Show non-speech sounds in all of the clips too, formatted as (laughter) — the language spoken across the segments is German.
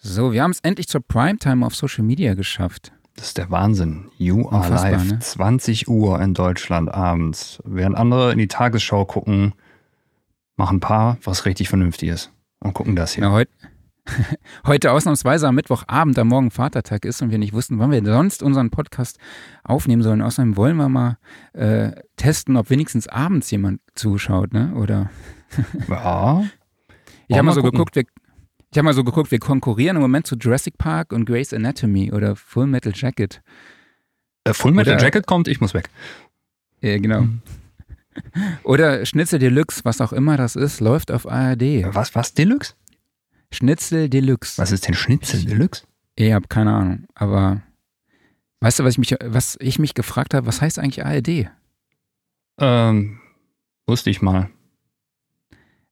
So, wir haben es endlich zur Primetime auf Social Media geschafft. Das ist der Wahnsinn. You are live. Ne? 20 Uhr in Deutschland abends. Während andere in die Tagesschau gucken, machen ein paar was richtig Vernünftiges und gucken das hier. Ja, heute, (laughs) heute ausnahmsweise am Mittwochabend, da morgen Vatertag ist und wir nicht wussten, wann wir sonst unseren Podcast aufnehmen sollen. Außerdem wollen wir mal äh, testen, ob wenigstens abends jemand zuschaut, ne? Oder? ja. (laughs) Ich habe mal so gucken. geguckt, wir, ich habe mal so geguckt, wir konkurrieren im Moment zu Jurassic Park und Grey's Anatomy oder Full Metal Jacket. Äh, Full Metal oder, Jacket kommt, ich muss weg. Ja, genau. Mhm. (laughs) Oder Schnitzel Deluxe, was auch immer das ist, läuft auf ARD. Was, was Deluxe? Schnitzel Deluxe. Was ist denn Schnitzel Deluxe? Ich habe keine Ahnung, aber weißt du, was ich mich, was ich mich gefragt habe, was heißt eigentlich ARD? Ähm, wusste ich mal.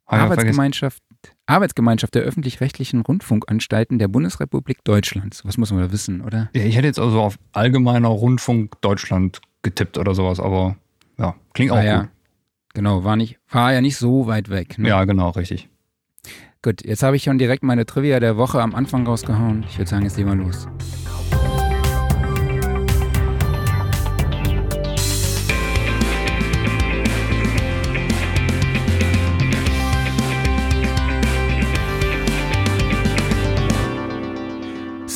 Arbeitsgemeinschaft Arbeitsgemeinschaft der öffentlich-rechtlichen Rundfunkanstalten der Bundesrepublik Deutschland. Was muss man da wissen, oder? Ja, ich hätte jetzt also auf Allgemeiner Rundfunk Deutschland getippt oder sowas, aber ja, klingt auch ah, ja. gut. Genau, war, nicht, war ja nicht so weit weg. Ne? Ja, genau, richtig. Gut, jetzt habe ich schon direkt meine Trivia der Woche am Anfang rausgehauen. Ich würde sagen, jetzt gehen wir los.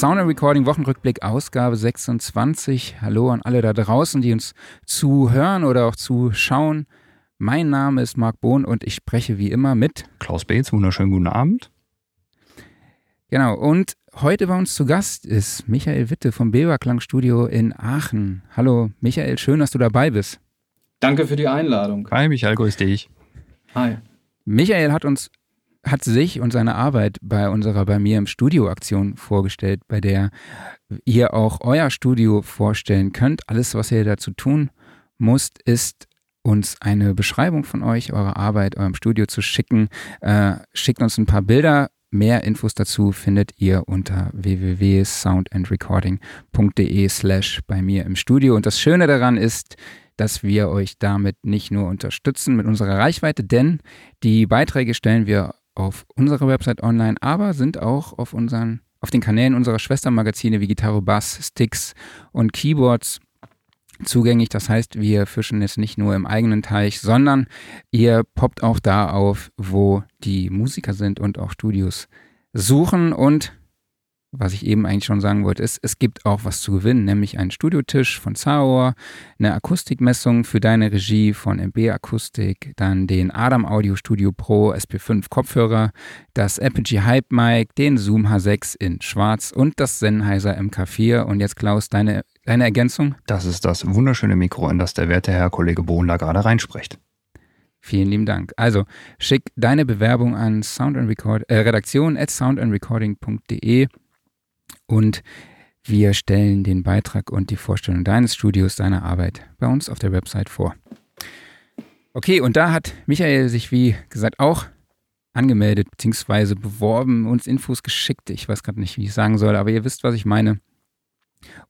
Sound Recording Wochenrückblick Ausgabe 26. Hallo an alle da draußen, die uns zuhören oder auch zuschauen. Mein Name ist Marc Bohn und ich spreche wie immer mit Klaus Beetz. Wunderschönen guten Abend. Genau, und heute bei uns zu Gast ist Michael Witte vom Beber Klangstudio in Aachen. Hallo Michael, schön, dass du dabei bist. Danke für die Einladung. Hi Michael, grüß dich. Hi. Michael hat uns hat sich und seine Arbeit bei unserer bei mir im Studio Aktion vorgestellt, bei der ihr auch euer Studio vorstellen könnt. Alles, was ihr dazu tun müsst, ist uns eine Beschreibung von euch, eurer Arbeit, eurem Studio zu schicken. Äh, schickt uns ein paar Bilder. Mehr Infos dazu findet ihr unter www.soundandrecording.de slash bei mir im Studio. Und das Schöne daran ist, dass wir euch damit nicht nur unterstützen mit unserer Reichweite, denn die Beiträge stellen wir auf unserer Website online, aber sind auch auf unseren auf den Kanälen unserer Schwestermagazine wie Gitarre, Bass, Sticks und Keyboards zugänglich. Das heißt, wir fischen jetzt nicht nur im eigenen Teich, sondern ihr poppt auch da auf, wo die Musiker sind und auch Studios suchen. Und was ich eben eigentlich schon sagen wollte, ist, es gibt auch was zu gewinnen, nämlich einen Studiotisch von Sauer, eine Akustikmessung für deine Regie von MB Akustik, dann den Adam Audio Studio Pro SP5 Kopfhörer, das Apogee Hype Mic, den Zoom H6 in schwarz und das Sennheiser MK4. Und jetzt Klaus, deine, deine Ergänzung? Das ist das wunderschöne Mikro, in das der werte Herr Kollege Bohn da gerade reinspricht. Vielen lieben Dank. Also schick deine Bewerbung an Sound and Record, äh, redaktion at soundandrecording.de und wir stellen den Beitrag und die Vorstellung deines Studios, deiner Arbeit bei uns auf der Website vor. Okay, und da hat Michael sich, wie gesagt, auch angemeldet bzw. beworben, uns Infos geschickt. Ich weiß gerade nicht, wie ich sagen soll, aber ihr wisst, was ich meine.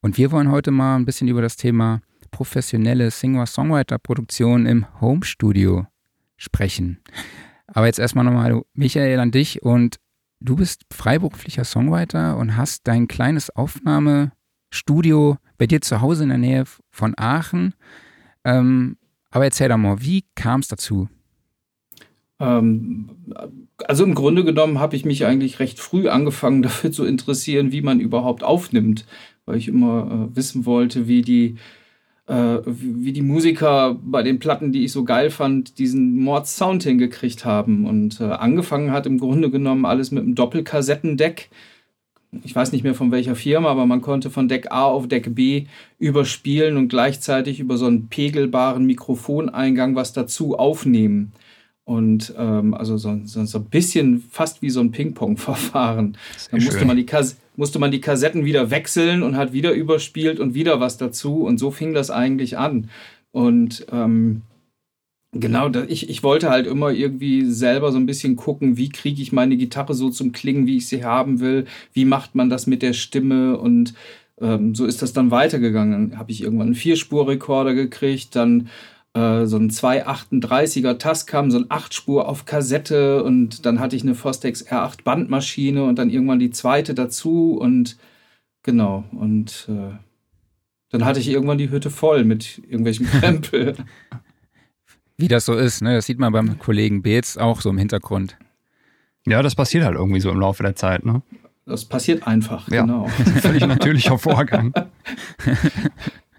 Und wir wollen heute mal ein bisschen über das Thema professionelle Singer-Songwriter-Produktion im Home-Studio sprechen. Aber jetzt erstmal nochmal, Michael, an dich und du bist freiberuflicher Songwriter und hast dein kleines Aufnahmestudio bei dir zu Hause in der Nähe von Aachen. Ähm, aber erzähl doch mal, wie kam es dazu? Ähm, also im Grunde genommen habe ich mich eigentlich recht früh angefangen (laughs) dafür zu interessieren, wie man überhaupt aufnimmt, weil ich immer äh, wissen wollte, wie die wie die Musiker bei den Platten, die ich so geil fand, diesen Mord-Sound hingekriegt haben. Und äh, angefangen hat im Grunde genommen alles mit einem Doppelkassettendeck. Ich weiß nicht mehr von welcher Firma, aber man konnte von Deck A auf Deck B überspielen und gleichzeitig über so einen pegelbaren Mikrofoneingang was dazu aufnehmen. Und ähm, also so, so, so, ein bisschen fast wie so ein Ping-Pong-Verfahren. Da musste man, die musste man die Kassetten wieder wechseln und hat wieder überspielt und wieder was dazu. Und so fing das eigentlich an. Und ähm, genau, da, ich, ich wollte halt immer irgendwie selber so ein bisschen gucken, wie kriege ich meine Gitarre so zum Klingen, wie ich sie haben will. Wie macht man das mit der Stimme und ähm, so ist das dann weitergegangen. Habe ich irgendwann einen Vierspurrekorder gekriegt, dann äh, so ein 238er Tascam, so ein 8-Spur auf Kassette und dann hatte ich eine Fostex R8 Bandmaschine und dann irgendwann die zweite dazu und genau und äh, dann hatte ich irgendwann die Hütte voll mit irgendwelchen (laughs) Krempel. Wie das so ist, ne? Das sieht man beim Kollegen Beetz auch so im Hintergrund. Ja, das passiert halt irgendwie so im Laufe der Zeit, ne? Das passiert einfach, ja. genau. (laughs) Völlig natürlicher Vorgang. (laughs)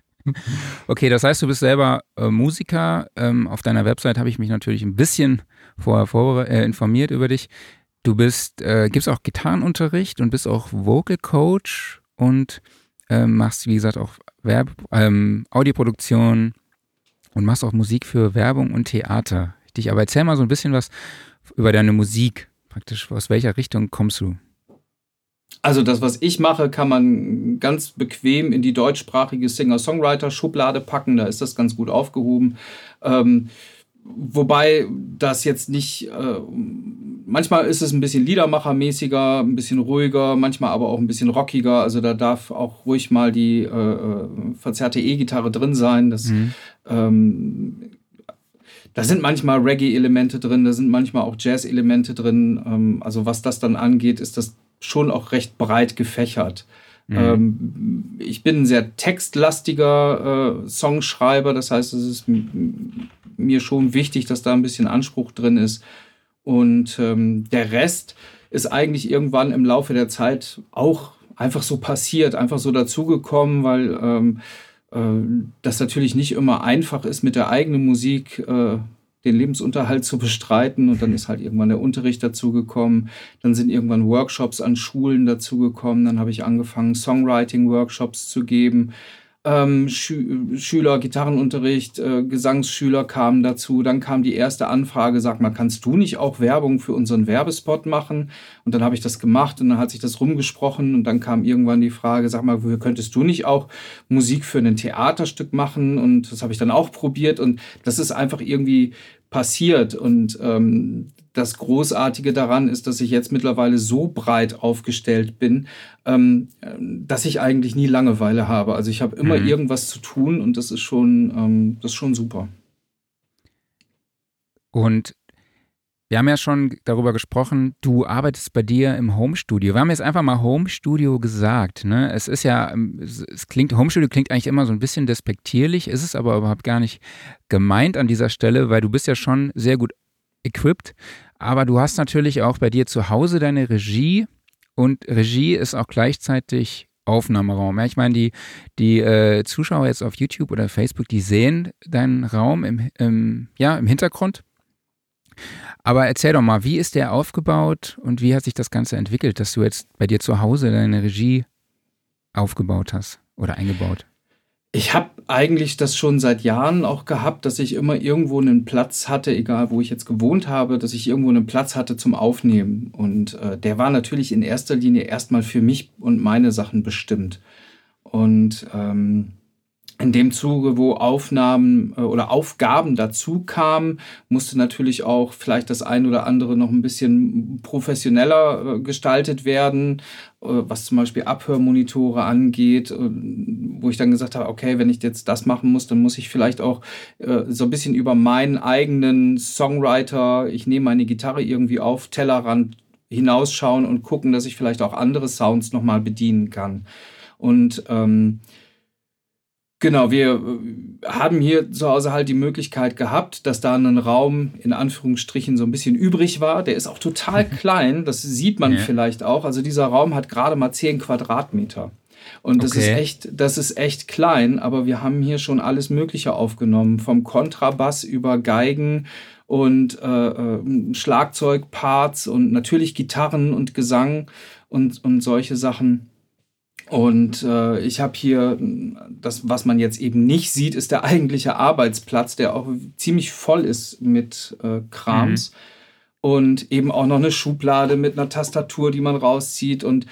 okay, das heißt, du bist selber äh, Musiker. Ähm, auf deiner Website habe ich mich natürlich ein bisschen vorher vor, äh, informiert über dich. Du bist, äh, gibst auch Gitarrenunterricht und bist auch Vocal Coach und ähm, machst, wie gesagt, auch Werb ähm, Audioproduktion und machst auch Musik für Werbung und Theater. Dich, aber erzähl mal so ein bisschen was über deine Musik. Praktisch, aus welcher Richtung kommst du? Also das, was ich mache, kann man ganz bequem in die deutschsprachige Singer-Songwriter-Schublade packen. Da ist das ganz gut aufgehoben. Ähm, wobei das jetzt nicht, äh, manchmal ist es ein bisschen Liedermachermäßiger, ein bisschen ruhiger, manchmal aber auch ein bisschen rockiger. Also da darf auch ruhig mal die äh, äh verzerrte E-Gitarre drin sein. Das, mhm. ähm, da sind manchmal Reggae-Elemente drin, da sind manchmal auch Jazz-Elemente drin. Ähm, also was das dann angeht, ist das schon auch recht breit gefächert. Mhm. Ähm, ich bin ein sehr textlastiger äh, Songschreiber, das heißt, es ist mir schon wichtig, dass da ein bisschen Anspruch drin ist. Und ähm, der Rest ist eigentlich irgendwann im Laufe der Zeit auch einfach so passiert, einfach so dazugekommen, weil ähm, äh, das natürlich nicht immer einfach ist, mit der eigenen Musik äh, den Lebensunterhalt zu bestreiten. Und dann ist halt irgendwann der Unterricht dazugekommen. Dann sind irgendwann Workshops an Schulen dazugekommen. Dann habe ich angefangen, Songwriting-Workshops zu geben ähm, Schü Schüler, Gitarrenunterricht, äh, Gesangsschüler kamen dazu. Dann kam die erste Anfrage, sag mal, kannst du nicht auch Werbung für unseren Werbespot machen? Und dann habe ich das gemacht und dann hat sich das rumgesprochen und dann kam irgendwann die Frage, sag mal, könntest du nicht auch Musik für ein Theaterstück machen? Und das habe ich dann auch probiert und das ist einfach irgendwie passiert. Und ähm, das Großartige daran ist, dass ich jetzt mittlerweile so breit aufgestellt bin, ähm, dass ich eigentlich nie Langeweile habe. Also ich habe immer mhm. irgendwas zu tun und das ist schon, ähm, das ist schon super. Und wir haben ja schon darüber gesprochen, du arbeitest bei dir im Homestudio. Wir haben jetzt einfach mal Homestudio gesagt. Ne? Es ist ja, ähm, es klingt, Homestudio klingt eigentlich immer so ein bisschen despektierlich, ist es aber überhaupt gar nicht gemeint an dieser Stelle, weil du bist ja schon sehr gut equipped. Aber du hast natürlich auch bei dir zu Hause deine Regie und Regie ist auch gleichzeitig Aufnahmeraum. Ja, ich meine, die, die äh, Zuschauer jetzt auf YouTube oder Facebook, die sehen deinen Raum im, im, ja, im Hintergrund. Aber erzähl doch mal, wie ist der aufgebaut und wie hat sich das Ganze entwickelt, dass du jetzt bei dir zu Hause deine Regie aufgebaut hast oder eingebaut? Ich habe eigentlich das schon seit Jahren auch gehabt, dass ich immer irgendwo einen Platz hatte, egal wo ich jetzt gewohnt habe, dass ich irgendwo einen Platz hatte zum Aufnehmen. Und äh, der war natürlich in erster Linie erstmal für mich und meine Sachen bestimmt. Und ähm, in dem Zuge, wo Aufnahmen äh, oder Aufgaben dazu kamen, musste natürlich auch vielleicht das ein oder andere noch ein bisschen professioneller äh, gestaltet werden, äh, was zum Beispiel Abhörmonitore angeht, wo ich dann gesagt habe, okay, wenn ich jetzt das machen muss, dann muss ich vielleicht auch so ein bisschen über meinen eigenen Songwriter, ich nehme meine Gitarre irgendwie auf, Tellerrand hinausschauen und gucken, dass ich vielleicht auch andere Sounds nochmal bedienen kann. Und ähm, Genau, wir äh, haben hier zu Hause halt die Möglichkeit gehabt, dass da ein Raum in Anführungsstrichen so ein bisschen übrig war. Der ist auch total (laughs) klein, das sieht man ja. vielleicht auch. Also dieser Raum hat gerade mal 10 Quadratmeter. Und das okay. ist echt, das ist echt klein, aber wir haben hier schon alles Mögliche aufgenommen, vom Kontrabass über Geigen und äh, äh, Schlagzeugparts und natürlich Gitarren und Gesang und, und solche Sachen. Und äh, ich habe hier, das, was man jetzt eben nicht sieht, ist der eigentliche Arbeitsplatz, der auch ziemlich voll ist mit äh, Krams. Mhm. Und eben auch noch eine Schublade mit einer Tastatur, die man rauszieht. Und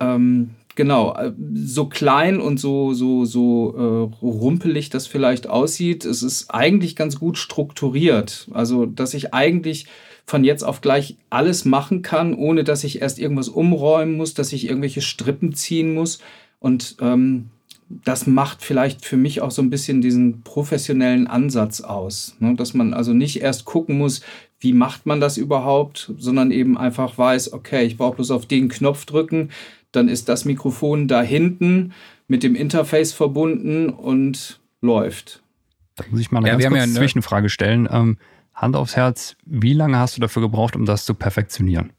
ähm, genau, äh, so klein und so, so, so äh, rumpelig das vielleicht aussieht, es ist eigentlich ganz gut strukturiert. Also, dass ich eigentlich von jetzt auf gleich alles machen kann, ohne dass ich erst irgendwas umräumen muss, dass ich irgendwelche Strippen ziehen muss. Und ähm, das macht vielleicht für mich auch so ein bisschen diesen professionellen Ansatz aus. Ne? Dass man also nicht erst gucken muss, wie macht man das überhaupt, sondern eben einfach weiß, okay, ich brauche bloß auf den Knopf drücken, dann ist das Mikrofon da hinten mit dem Interface verbunden und läuft. Da muss ich mal eine ja, ganz kurze ja Zwischenfrage stellen. Ähm, Hand aufs Herz, wie lange hast du dafür gebraucht, um das zu perfektionieren?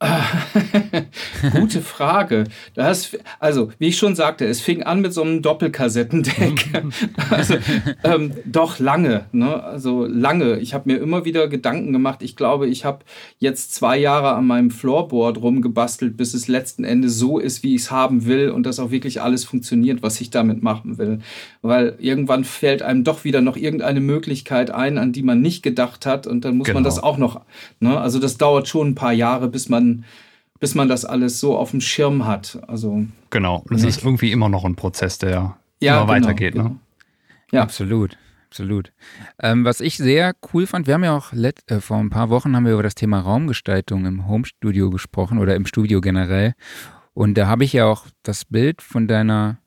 (laughs) Gute Frage. Das, also, wie ich schon sagte, es fing an mit so einem Doppelkassettendeck. (laughs) also, ähm, doch lange, ne? Also lange. Ich habe mir immer wieder Gedanken gemacht. Ich glaube, ich habe jetzt zwei Jahre an meinem Floorboard rumgebastelt, bis es letzten Endes so ist, wie ich es haben will und dass auch wirklich alles funktioniert, was ich damit machen will. Weil irgendwann fällt einem doch wieder noch irgendeine Möglichkeit ein, an die man nicht gedacht hat und dann muss genau. man das auch noch. Ne? Also das dauert schon ein paar Jahre, bis man bis man das alles so auf dem Schirm hat. Also genau, das nicht. ist irgendwie immer noch ein Prozess, der ja, immer genau, weitergeht. Genau. Ne? Ja, absolut. Absolut. Ähm, was ich sehr cool fand, wir haben ja auch äh, vor ein paar Wochen haben wir über das Thema Raumgestaltung im Homestudio gesprochen oder im Studio generell. Und da habe ich ja auch das Bild von deiner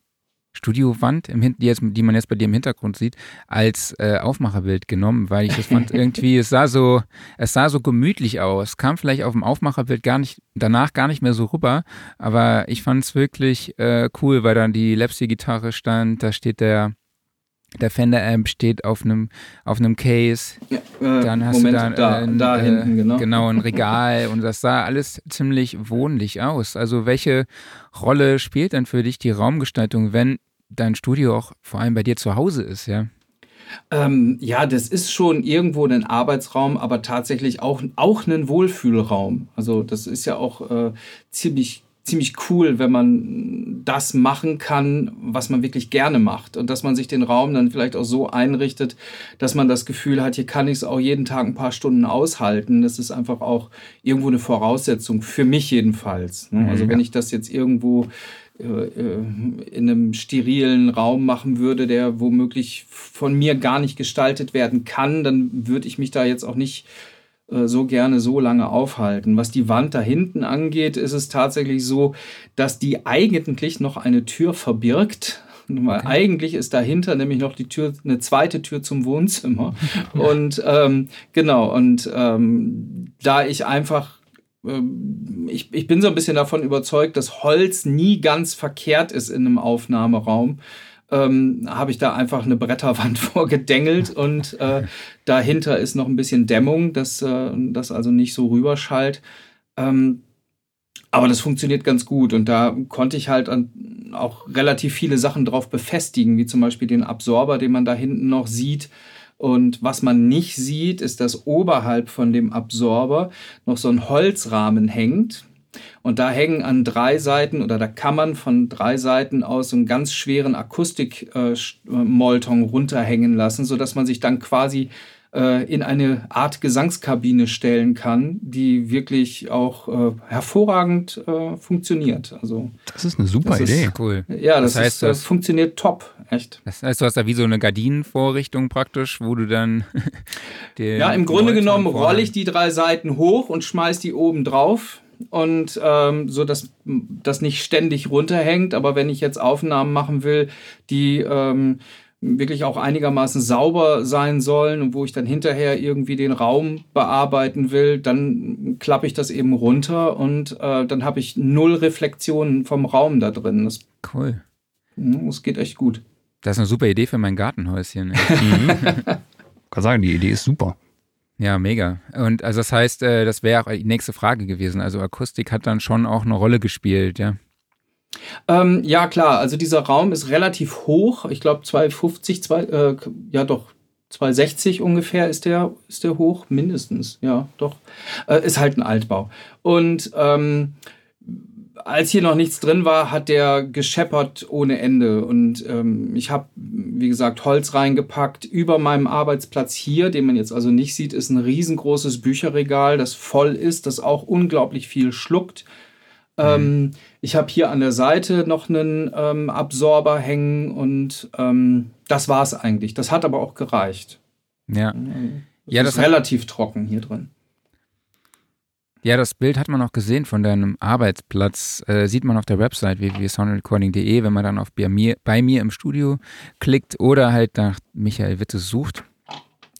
Studiowand, im, die, jetzt, die man jetzt bei dir im Hintergrund sieht, als äh, Aufmacherbild genommen, weil ich das fand (laughs) irgendwie, es sah so, es sah so gemütlich aus. Kam vielleicht auf dem Aufmacherbild gar nicht, danach gar nicht mehr so rüber, aber ich fand es wirklich äh, cool, weil dann die Lepsy-Gitarre stand, da steht der der Fender Amp steht auf einem auf einem Case. Ja, äh, dann hast Moment, du dann da, ein, da äh, hinten, genau. genau ein Regal und das sah alles ziemlich wohnlich aus. Also welche Rolle spielt denn für dich die Raumgestaltung, wenn dein Studio auch vor allem bei dir zu Hause ist, ja? Ähm, ja, das ist schon irgendwo ein Arbeitsraum, aber tatsächlich auch, auch ein Wohlfühlraum. Also das ist ja auch äh, ziemlich ziemlich cool, wenn man das machen kann, was man wirklich gerne macht. Und dass man sich den Raum dann vielleicht auch so einrichtet, dass man das Gefühl hat, hier kann ich es auch jeden Tag ein paar Stunden aushalten. Das ist einfach auch irgendwo eine Voraussetzung, für mich jedenfalls. Ne? Mhm, also wenn ich das jetzt irgendwo äh, äh, in einem sterilen Raum machen würde, der womöglich von mir gar nicht gestaltet werden kann, dann würde ich mich da jetzt auch nicht so gerne so lange aufhalten. Was die Wand da hinten angeht, ist es tatsächlich so, dass die eigentlich noch eine Tür verbirgt. Okay. eigentlich ist dahinter nämlich noch die Tür, eine zweite Tür zum Wohnzimmer. und ähm, genau, und ähm, da ich einfach ähm, ich, ich bin so ein bisschen davon überzeugt, dass Holz nie ganz verkehrt ist in einem Aufnahmeraum ähm, habe ich da einfach eine Bretterwand (laughs) vorgedengelt und äh, dahinter ist noch ein bisschen Dämmung, dass äh, das also nicht so rüberschallt. Ähm, aber das funktioniert ganz gut und da konnte ich halt auch relativ viele Sachen drauf befestigen, wie zum Beispiel den Absorber, den man da hinten noch sieht. Und was man nicht sieht, ist, dass oberhalb von dem Absorber noch so ein Holzrahmen hängt. Und da hängen an drei Seiten oder da kann man von drei Seiten aus so einen ganz schweren Akustikmolton äh, runterhängen lassen, sodass man sich dann quasi äh, in eine Art Gesangskabine stellen kann, die wirklich auch äh, hervorragend äh, funktioniert. Also das ist eine super Idee. Ist, cool. Ja, das, das heißt, ist, das funktioniert top, echt. Das heißt, du hast da wie so eine Gardinenvorrichtung praktisch, wo du dann ja im Grunde genommen rolle ich die drei Seiten hoch und schmeiß die oben drauf und ähm, so, dass das nicht ständig runterhängt. Aber wenn ich jetzt Aufnahmen machen will, die ähm, wirklich auch einigermaßen sauber sein sollen und wo ich dann hinterher irgendwie den Raum bearbeiten will, dann klappe ich das eben runter und äh, dann habe ich null Reflexionen vom Raum da drin. Das, cool. Das geht echt gut. Das ist eine super Idee für mein Gartenhäuschen. (laughs) mhm. Kann sagen, die Idee ist super. Ja, mega. Und also das heißt, äh, das wäre auch die nächste Frage gewesen. Also Akustik hat dann schon auch eine Rolle gespielt, ja. Ähm, ja, klar. Also dieser Raum ist relativ hoch. Ich glaube 250, zwei, äh, ja doch, 260 ungefähr ist der, ist der hoch, mindestens. Ja, doch. Äh, ist halt ein Altbau. Und ähm, als hier noch nichts drin war, hat der gescheppert ohne Ende. Und ähm, ich habe, wie gesagt, Holz reingepackt. Über meinem Arbeitsplatz hier, den man jetzt also nicht sieht, ist ein riesengroßes Bücherregal, das voll ist, das auch unglaublich viel schluckt. Mhm. Ähm, ich habe hier an der Seite noch einen ähm, Absorber hängen und ähm, das war es eigentlich. Das hat aber auch gereicht. Ja. Das ja, das ist relativ trocken hier drin. Ja, das Bild hat man auch gesehen von deinem Arbeitsplatz. Äh, sieht man auf der Website www.soundrecording.de, wenn man dann auf bei mir, bei mir im Studio klickt oder halt nach Michael Witte sucht.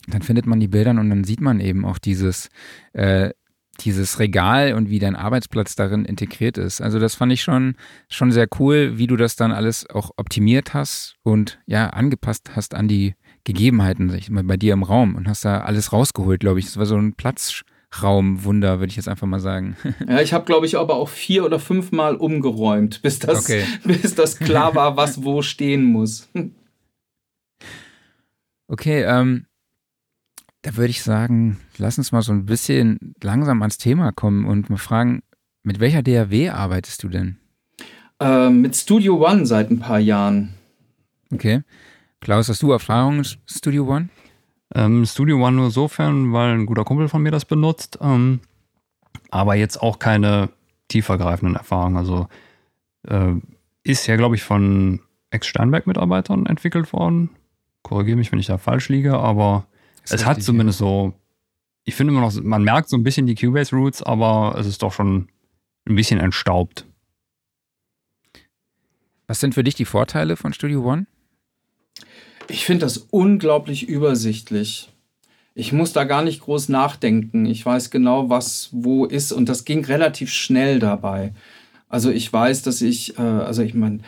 Dann findet man die Bilder und dann sieht man eben auch dieses, äh, dieses Regal und wie dein Arbeitsplatz darin integriert ist. Also das fand ich schon, schon sehr cool, wie du das dann alles auch optimiert hast und ja, angepasst hast an die Gegebenheiten bei dir im Raum und hast da alles rausgeholt, glaube ich. Das war so ein Platz Raumwunder, würde ich jetzt einfach mal sagen. (laughs) Ja, ich habe, glaube ich, aber auch vier oder fünf Mal umgeräumt, bis das, okay. (laughs) bis das klar war, was wo stehen muss. Okay, ähm, da würde ich sagen, lass uns mal so ein bisschen langsam ans Thema kommen und mal fragen, mit welcher DAW arbeitest du denn? Ähm, mit Studio One seit ein paar Jahren. Okay. Klaus, hast du Erfahrung in Studio One? Ähm, Studio One nur sofern, weil ein guter Kumpel von mir das benutzt. Ähm, aber jetzt auch keine tiefergreifenden Erfahrungen. Also äh, ist ja, glaube ich, von Ex-Sternberg-Mitarbeitern entwickelt worden. Korrigiere mich, wenn ich da falsch liege, aber es richtig, hat zumindest ja. so, ich finde immer noch, man merkt so ein bisschen die Cubase-Roots, aber es ist doch schon ein bisschen entstaubt. Was sind für dich die Vorteile von Studio One? Ich finde das unglaublich übersichtlich. Ich muss da gar nicht groß nachdenken. Ich weiß genau, was wo ist und das ging relativ schnell dabei. Also ich weiß, dass ich, äh, also ich meine,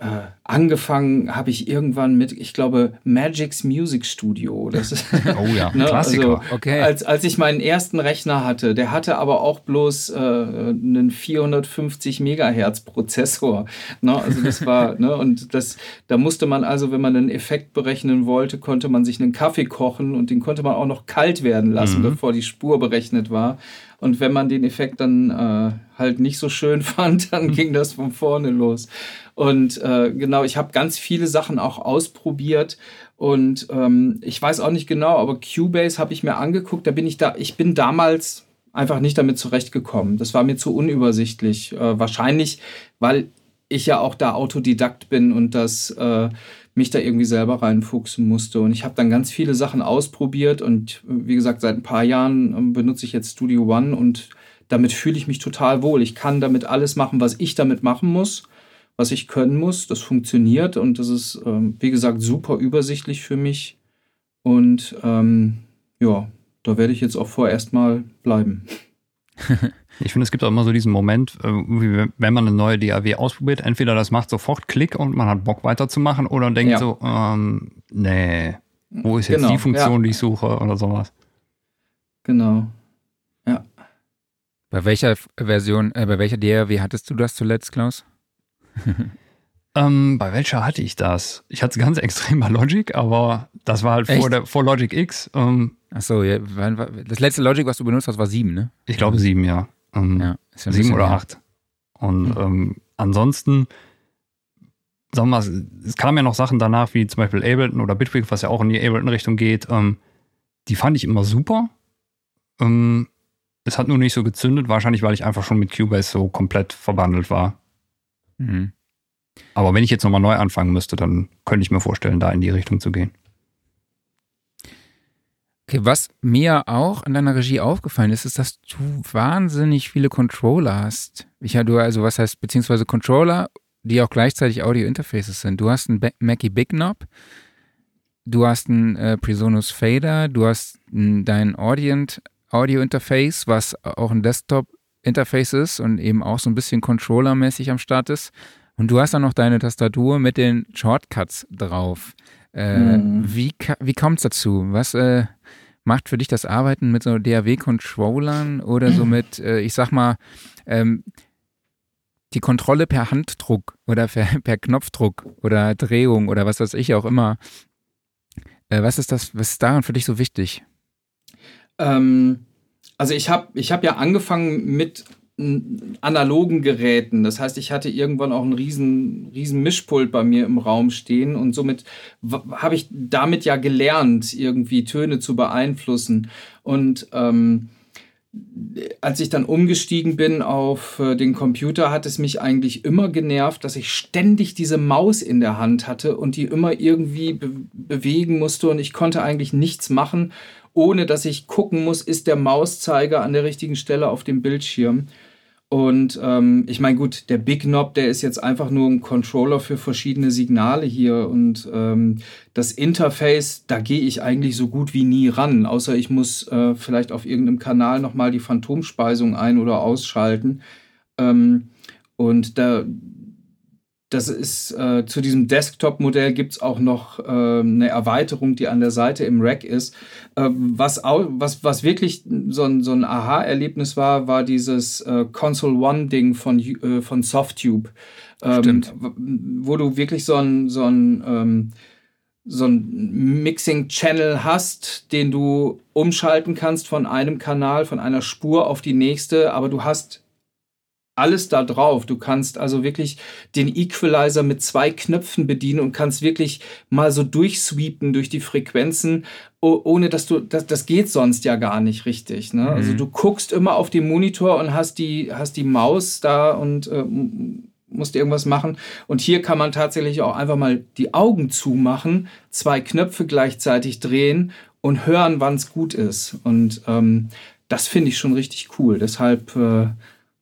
äh, angefangen habe ich irgendwann mit, ich glaube, Magic's Music Studio. Das ist, (laughs) oh ja, (laughs) ne, Klassiker. Also, okay. Als, als ich meinen ersten Rechner hatte, der hatte aber auch bloß äh, einen 450 Megahertz Prozessor. Ne, also das war, (laughs) ne, und das, da musste man also, wenn man einen Effekt berechnen wollte, konnte man sich einen Kaffee kochen und den konnte man auch noch kalt werden lassen, mhm. bevor die Spur berechnet war. Und wenn man den Effekt dann äh, halt nicht so schön fand, dann ging das von vorne los. Und äh, genau, ich habe ganz viele Sachen auch ausprobiert und ähm, ich weiß auch nicht genau, aber Cubase habe ich mir angeguckt. Da bin ich da, ich bin damals einfach nicht damit zurechtgekommen. Das war mir zu unübersichtlich. Äh, wahrscheinlich, weil ich ja auch da Autodidakt bin und das äh, mich da irgendwie selber reinfuchsen musste. Und ich habe dann ganz viele Sachen ausprobiert und wie gesagt, seit ein paar Jahren ähm, benutze ich jetzt Studio One und damit fühle ich mich total wohl. Ich kann damit alles machen, was ich damit machen muss was ich können muss. Das funktioniert und das ist, ähm, wie gesagt, super übersichtlich für mich. Und ähm, ja, da werde ich jetzt auch vorerst mal bleiben. (laughs) Ich finde, es gibt auch immer so diesen Moment, äh, wenn man eine neue DAW ausprobiert, entweder das macht sofort Klick und man hat Bock weiterzumachen oder denkt ja. so, ähm, nee, wo ist jetzt genau, die Funktion, ja. die ich suche oder sowas. Genau. Ja. Bei welcher Version, äh, bei welcher DAW hattest du das zuletzt, Klaus? Ähm, bei welcher hatte ich das? Ich hatte es ganz (laughs) extrem bei Logic, aber das war halt vor, der, vor Logic X. Ähm, Achso, ja, das letzte Logic, was du benutzt hast, war 7, ne? Ich glaube 7, ja. Ähm, ja 7 oder 8. Und hm. ähm, ansonsten, sagen wir mal, es kamen ja noch Sachen danach, wie zum Beispiel Ableton oder Bitwig, was ja auch in die Ableton-Richtung geht. Ähm, die fand ich immer super. Ähm, es hat nur nicht so gezündet, wahrscheinlich, weil ich einfach schon mit Cubase so komplett verbandelt war. Mhm. Aber wenn ich jetzt nochmal neu anfangen müsste, dann könnte ich mir vorstellen, da in die Richtung zu gehen. Okay, was mir auch an deiner Regie aufgefallen ist, ist, dass du wahnsinnig viele Controller hast. Ich du also was heißt, beziehungsweise Controller, die auch gleichzeitig Audio-Interfaces sind. Du hast einen Mackie Big Knob, du hast einen äh, Presonus Fader, du hast dein Audient Audio-Interface, was auch ein Desktop Interface ist und eben auch so ein bisschen Controller-mäßig am Start ist. Und du hast dann noch deine Tastatur mit den Shortcuts drauf. Äh, hm. Wie, wie kommt es dazu? Was äh, macht für dich das Arbeiten mit so DAW-Controllern oder so (clears throat) mit, äh, ich sag mal, ähm, die Kontrolle per Handdruck oder per, (laughs) per, Knopfdruck oder Drehung oder was weiß ich auch immer. Äh, was ist das, was ist daran für dich so wichtig? Ähm, also ich habe ich hab ja angefangen mit analogen Geräten. Das heißt, ich hatte irgendwann auch einen riesen, riesen Mischpult bei mir im Raum stehen und somit habe ich damit ja gelernt, irgendwie Töne zu beeinflussen. Und ähm, als ich dann umgestiegen bin auf äh, den Computer, hat es mich eigentlich immer genervt, dass ich ständig diese Maus in der Hand hatte und die immer irgendwie be bewegen musste und ich konnte eigentlich nichts machen ohne dass ich gucken muss, ist der Mauszeiger an der richtigen Stelle auf dem Bildschirm. Und ähm, ich meine, gut, der Big Knob, der ist jetzt einfach nur ein Controller für verschiedene Signale hier. Und ähm, das Interface, da gehe ich eigentlich so gut wie nie ran, außer ich muss äh, vielleicht auf irgendeinem Kanal nochmal die Phantomspeisung ein- oder ausschalten. Ähm, und da, das ist äh, zu diesem Desktop-Modell gibt es auch noch äh, eine Erweiterung, die an der Seite im Rack ist. Äh, was, was, was wirklich so ein, so ein Aha-Erlebnis war, war dieses äh, Console One-Ding von, äh, von Softtube. Ähm, wo du wirklich so ein, so ein ähm, so ein Mixing-Channel hast, den du umschalten kannst von einem Kanal, von einer Spur auf die nächste, aber du hast alles da drauf. Du kannst also wirklich den Equalizer mit zwei Knöpfen bedienen und kannst wirklich mal so durchsweepen durch die Frequenzen, ohne dass du, das, das geht sonst ja gar nicht richtig. Ne? Also mhm. Also du guckst immer auf den Monitor und hast die, hast die Maus da und äh, musst irgendwas machen. Und hier kann man tatsächlich auch einfach mal die Augen zumachen, zwei Knöpfe gleichzeitig drehen und hören, wann es gut ist. Und ähm, das finde ich schon richtig cool. Deshalb äh,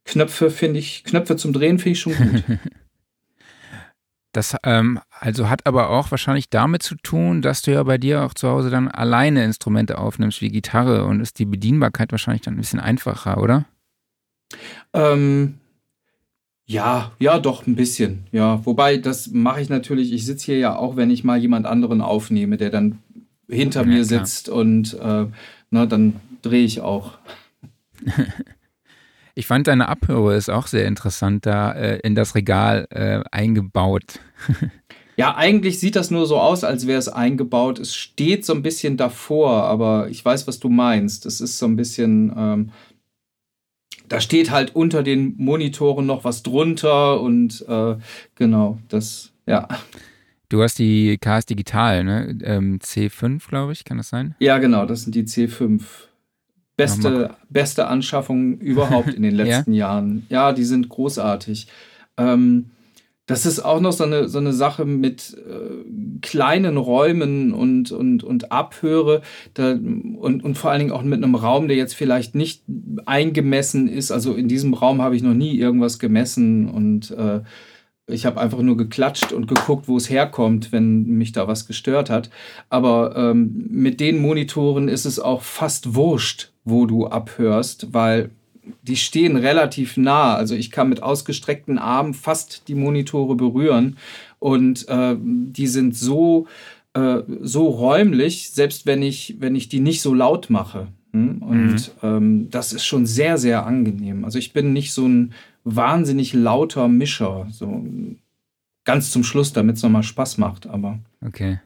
Knöpfe finde ich, Knöpfe zum Drehen finde ich schon gut. (laughs) Das ähm, also hat aber auch wahrscheinlich damit zu tun, dass du ja bei dir auch zu Hause dann alleine Instrumente aufnimmst wie Gitarre und ist die Bedienbarkeit wahrscheinlich dann ein bisschen einfacher, oder? Ähm, ja, ja, doch ein bisschen. Ja, wobei das mache ich natürlich. Ich sitze hier ja auch, wenn ich mal jemand anderen aufnehme, der dann hinter ja, mir klar. sitzt und äh, na, dann drehe ich auch. (laughs) Ich fand deine Abhöre ist auch sehr interessant da äh, in das Regal äh, eingebaut. (laughs) ja, eigentlich sieht das nur so aus, als wäre es eingebaut. Es steht so ein bisschen davor, aber ich weiß, was du meinst. Es ist so ein bisschen, ähm, da steht halt unter den Monitoren noch was drunter und äh, genau, das, ja. Du hast die KS Digital, ne? Ähm, C5, glaube ich, kann das sein? Ja, genau, das sind die C5. Beste, beste Anschaffung (laughs) überhaupt in den letzten ja? Jahren. Ja, die sind großartig. Ähm, das ist auch noch so eine, so eine Sache mit äh, kleinen Räumen und, und, und Abhöre da, und, und vor allen Dingen auch mit einem Raum, der jetzt vielleicht nicht eingemessen ist. Also in diesem Raum habe ich noch nie irgendwas gemessen und äh, ich habe einfach nur geklatscht und geguckt, wo es herkommt, wenn mich da was gestört hat. Aber ähm, mit den Monitoren ist es auch fast wurscht, wo du abhörst, weil die stehen relativ nah. Also ich kann mit ausgestreckten Armen fast die Monitore berühren und äh, die sind so, äh, so räumlich, selbst wenn ich, wenn ich die nicht so laut mache. Hm? Und mhm. ähm, das ist schon sehr, sehr angenehm. Also ich bin nicht so ein wahnsinnig lauter Mischer. So ganz zum Schluss, damit es nochmal Spaß macht, aber. Okay.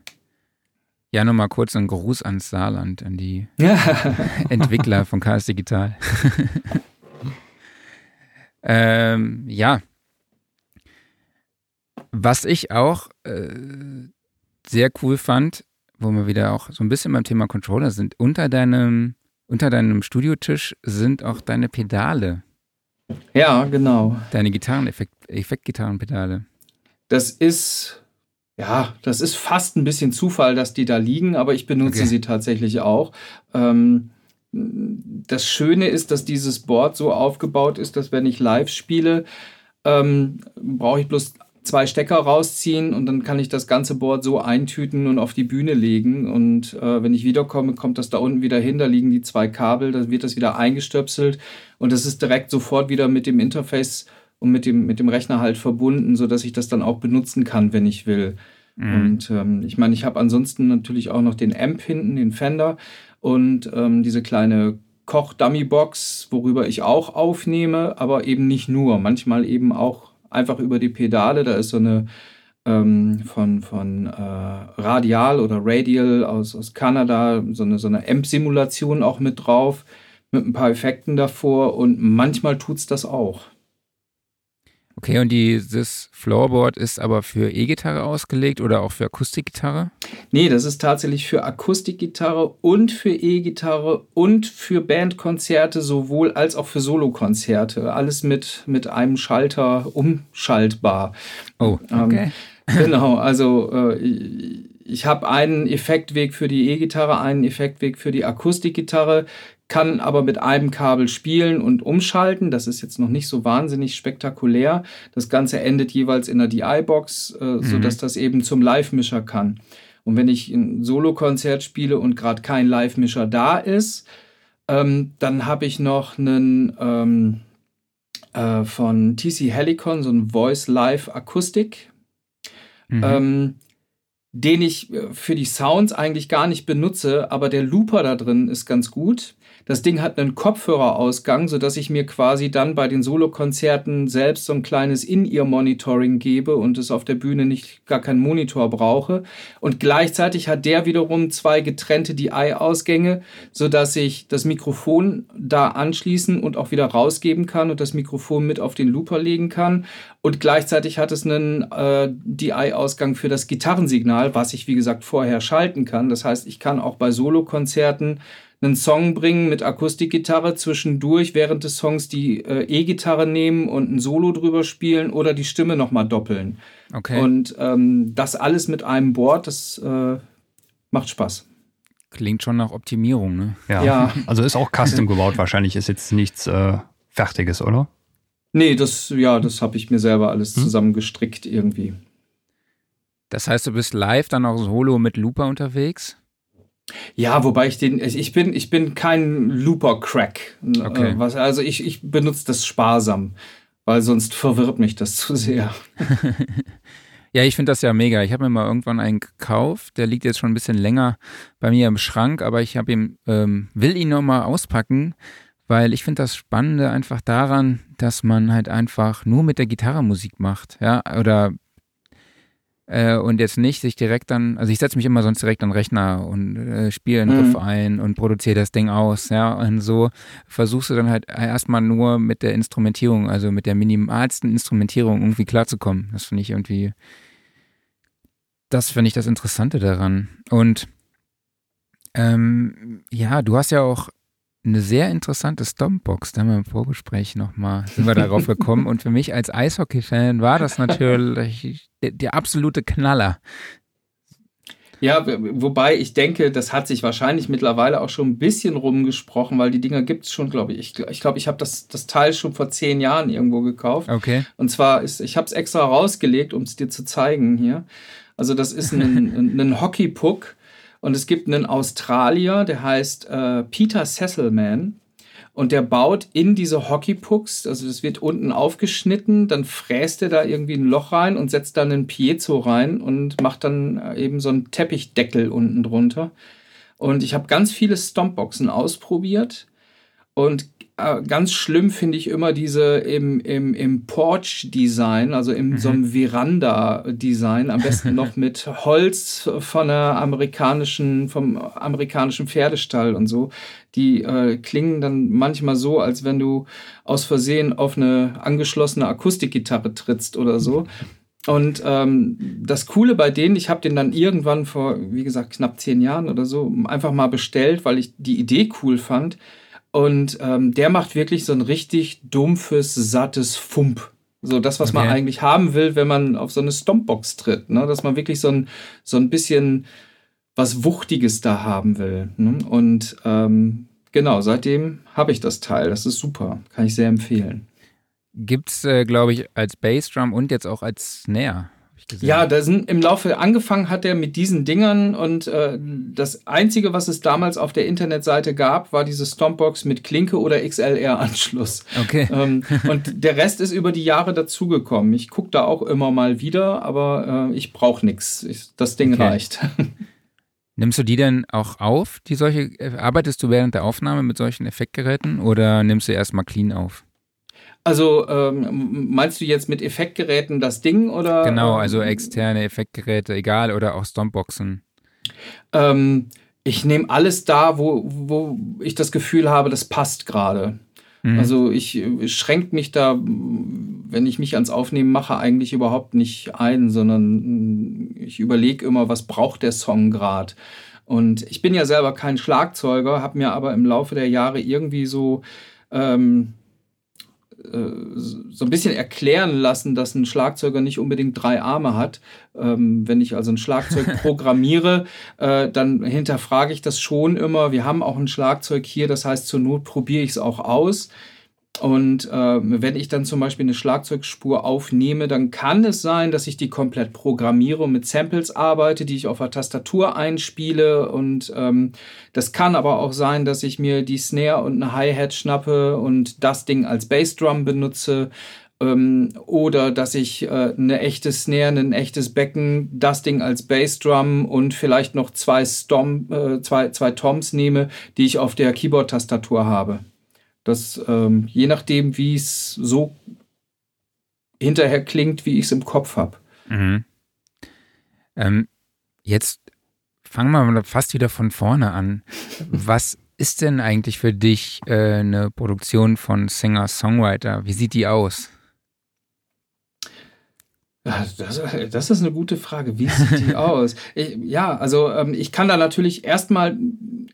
Ja, nochmal kurz ein Gruß ans Saarland, an die (laughs) Entwickler von Chaos Digital. (laughs) ähm, ja. Was ich auch äh, sehr cool fand, wo wir wieder auch so ein bisschen beim Thema Controller sind, unter deinem, unter deinem Studiotisch sind auch deine Pedale. Ja, genau. Deine Gitarren-Effektgitarrenpedale. Das ist ja, das ist fast ein bisschen Zufall, dass die da liegen, aber ich benutze okay. sie tatsächlich auch. Ähm, das Schöne ist, dass dieses Board so aufgebaut ist, dass wenn ich live spiele, ähm, brauche ich bloß zwei Stecker rausziehen und dann kann ich das ganze Board so eintüten und auf die Bühne legen. Und äh, wenn ich wiederkomme, kommt das da unten wieder hin. Da liegen die zwei Kabel, dann wird das wieder eingestöpselt und das ist direkt sofort wieder mit dem Interface und mit dem, mit dem Rechner halt verbunden, sodass ich das dann auch benutzen kann, wenn ich will. Mhm. Und ähm, ich meine, ich habe ansonsten natürlich auch noch den Amp hinten, den Fender und ähm, diese kleine Koch-Dummy-Box, worüber ich auch aufnehme, aber eben nicht nur. Manchmal eben auch einfach über die Pedale. Da ist so eine ähm, von, von äh, Radial oder Radial aus, aus Kanada, so eine, so eine Amp-Simulation auch mit drauf, mit ein paar Effekten davor und manchmal tut es das auch. Okay, und dieses Floorboard ist aber für E-Gitarre ausgelegt oder auch für Akustikgitarre? Nee, das ist tatsächlich für Akustikgitarre und für E-Gitarre und für Bandkonzerte sowohl als auch für Solokonzerte. Alles mit, mit einem Schalter umschaltbar. Oh, ähm, okay. Ähm, (laughs) genau, also äh, ich habe einen Effektweg für die E-Gitarre, einen Effektweg für die Akustikgitarre, kann aber mit einem Kabel spielen und umschalten. Das ist jetzt noch nicht so wahnsinnig spektakulär. Das Ganze endet jeweils in der DI-Box, äh, mhm. sodass das eben zum Live-Mischer kann. Und wenn ich ein Solo-Konzert spiele und gerade kein Live-Mischer da ist, ähm, dann habe ich noch einen ähm, äh, von TC Helicon, so ein Voice Live Akustik. Mhm. Ähm, den ich äh, für die Sounds eigentlich gar nicht benutze, aber der Looper da drin ist ganz gut. Das Ding hat einen Kopfhörerausgang, sodass ich mir quasi dann bei den Solokonzerten selbst so ein kleines In-Ear-Monitoring gebe und es auf der Bühne nicht gar keinen Monitor brauche. Und gleichzeitig hat der wiederum zwei getrennte DI-Ausgänge, sodass ich das Mikrofon da anschließen und auch wieder rausgeben kann und das Mikrofon mit auf den Looper legen kann. Und gleichzeitig hat es einen äh, DI-Ausgang für das Gitarrensignal, was ich wie gesagt vorher schalten kann. Das heißt, ich kann auch bei Solokonzerten einen Song bringen mit Akustikgitarre zwischendurch während des Songs die äh, E-Gitarre nehmen und ein Solo drüber spielen oder die Stimme nochmal doppeln. Okay. Und ähm, das alles mit einem Board, das äh, macht Spaß. Klingt schon nach Optimierung, ne? Ja. ja. (laughs) Also ist auch custom gebaut wahrscheinlich, ist jetzt nichts äh, Fertiges, oder? Nee, das, ja, das habe ich mir selber alles hm? zusammengestrickt irgendwie. Das heißt, du bist live dann auch solo mit Looper unterwegs? Ja, wobei ich den, ich bin, ich bin kein Looper-Crack. Okay. Äh, also ich, ich benutze das sparsam, weil sonst verwirrt mich das zu sehr. (laughs) ja, ich finde das ja mega. Ich habe mir mal irgendwann einen gekauft, der liegt jetzt schon ein bisschen länger bei mir im Schrank, aber ich habe ihn, ähm, will ihn nochmal auspacken, weil ich finde das Spannende einfach daran, dass man halt einfach nur mit der Gitarre Musik macht, ja, oder äh, und jetzt nicht sich direkt dann, also ich setze mich immer sonst direkt an den Rechner und äh, spiele einen mhm. Riff ein und produziere das Ding aus, ja, und so versuchst du dann halt erstmal nur mit der Instrumentierung, also mit der minimalsten Instrumentierung irgendwie klarzukommen. Das finde ich irgendwie, das finde ich das Interessante daran. Und ähm, ja, du hast ja auch eine sehr interessante Stompbox. Da haben wir im Vorgespräch nochmal, sind wir darauf gekommen. Und für mich als Eishockey-Fan war das natürlich der, der absolute Knaller. Ja, wobei ich denke, das hat sich wahrscheinlich mittlerweile auch schon ein bisschen rumgesprochen, weil die Dinger gibt es schon, glaube ich. Ich glaube, ich habe das, das Teil schon vor zehn Jahren irgendwo gekauft. Okay. Und zwar ist, ich habe es extra rausgelegt, um es dir zu zeigen hier. Also das ist ein, ein, ein Hockey-Puck und es gibt einen Australier, der heißt äh, Peter Sesselman. Und der baut in diese Hockeypucks, also das wird unten aufgeschnitten, dann fräst er da irgendwie ein Loch rein und setzt dann einen Piezo rein und macht dann äh, eben so einen Teppichdeckel unten drunter. Und ich habe ganz viele Stompboxen ausprobiert und ganz schlimm finde ich immer diese im, im, im Porch-Design, also in mhm. so einem Veranda-Design, am besten (laughs) noch mit Holz von der amerikanischen, vom amerikanischen Pferdestall und so. Die äh, klingen dann manchmal so, als wenn du aus Versehen auf eine angeschlossene Akustikgitarre trittst oder so. Und ähm, das Coole bei denen, ich habe den dann irgendwann vor, wie gesagt, knapp zehn Jahren oder so einfach mal bestellt, weil ich die Idee cool fand und ähm, der macht wirklich so ein richtig dumpfes, sattes Fump. So das, was okay. man eigentlich haben will, wenn man auf so eine Stompbox tritt. Ne? Dass man wirklich so ein, so ein bisschen was Wuchtiges da haben will. Ne? Und ähm, genau, seitdem habe ich das Teil. Das ist super. Kann ich sehr empfehlen. Gibt es, äh, glaube ich, als Bassdrum und jetzt auch als Snare gesehen. Ja, da sind im Laufe angefangen hat er mit diesen Dingern und äh, das einzige, was es damals auf der Internetseite gab, war diese Stompbox mit Klinke oder XLR-Anschluss. Okay. Ähm, und der Rest ist über die Jahre dazugekommen. Ich gucke da auch immer mal wieder, aber äh, ich brauche nichts. Das Ding okay. reicht. (laughs) Nimmst du die denn auch auf, die solche, äh, arbeitest du während der Aufnahme mit solchen Effektgeräten oder nimmst du erstmal clean auf? Also ähm, meinst du jetzt mit Effektgeräten das Ding oder? Genau, also externe Effektgeräte, egal, oder auch Stompboxen. Ähm, ich nehme alles da, wo, wo ich das Gefühl habe, das passt gerade. Mhm. Also ich, ich schränke mich da, wenn ich mich ans Aufnehmen mache, eigentlich überhaupt nicht ein, sondern ich überlege immer, was braucht der Song gerade. Und ich bin ja selber kein Schlagzeuger, habe mir aber im Laufe der Jahre irgendwie so ähm, so ein bisschen erklären lassen, dass ein Schlagzeuger nicht unbedingt drei Arme hat. Ähm, wenn ich also ein Schlagzeug (laughs) programmiere, äh, dann hinterfrage ich das schon immer. Wir haben auch ein Schlagzeug hier, das heißt, zur Not probiere ich es auch aus. Und äh, wenn ich dann zum Beispiel eine Schlagzeugspur aufnehme, dann kann es sein, dass ich die komplett programmiere und mit Samples arbeite, die ich auf der Tastatur einspiele. Und ähm, das kann aber auch sein, dass ich mir die Snare und eine Hi-Hat schnappe und das Ding als Bassdrum benutze. Ähm, oder dass ich äh, eine echte Snare, ein echtes Becken, das Ding als Bassdrum und vielleicht noch zwei, Stom äh, zwei, zwei Toms nehme, die ich auf der Keyboard-Tastatur habe. Das, ähm, je nachdem, wie es so hinterher klingt, wie ich es im Kopf habe. Mhm. Ähm, jetzt fangen wir mal fast wieder von vorne an. (laughs) Was ist denn eigentlich für dich äh, eine Produktion von Singer-Songwriter? Wie sieht die aus? Das, das, ist eine gute Frage. Wie sieht die (laughs) aus? Ich, ja, also ähm, ich kann da natürlich erstmal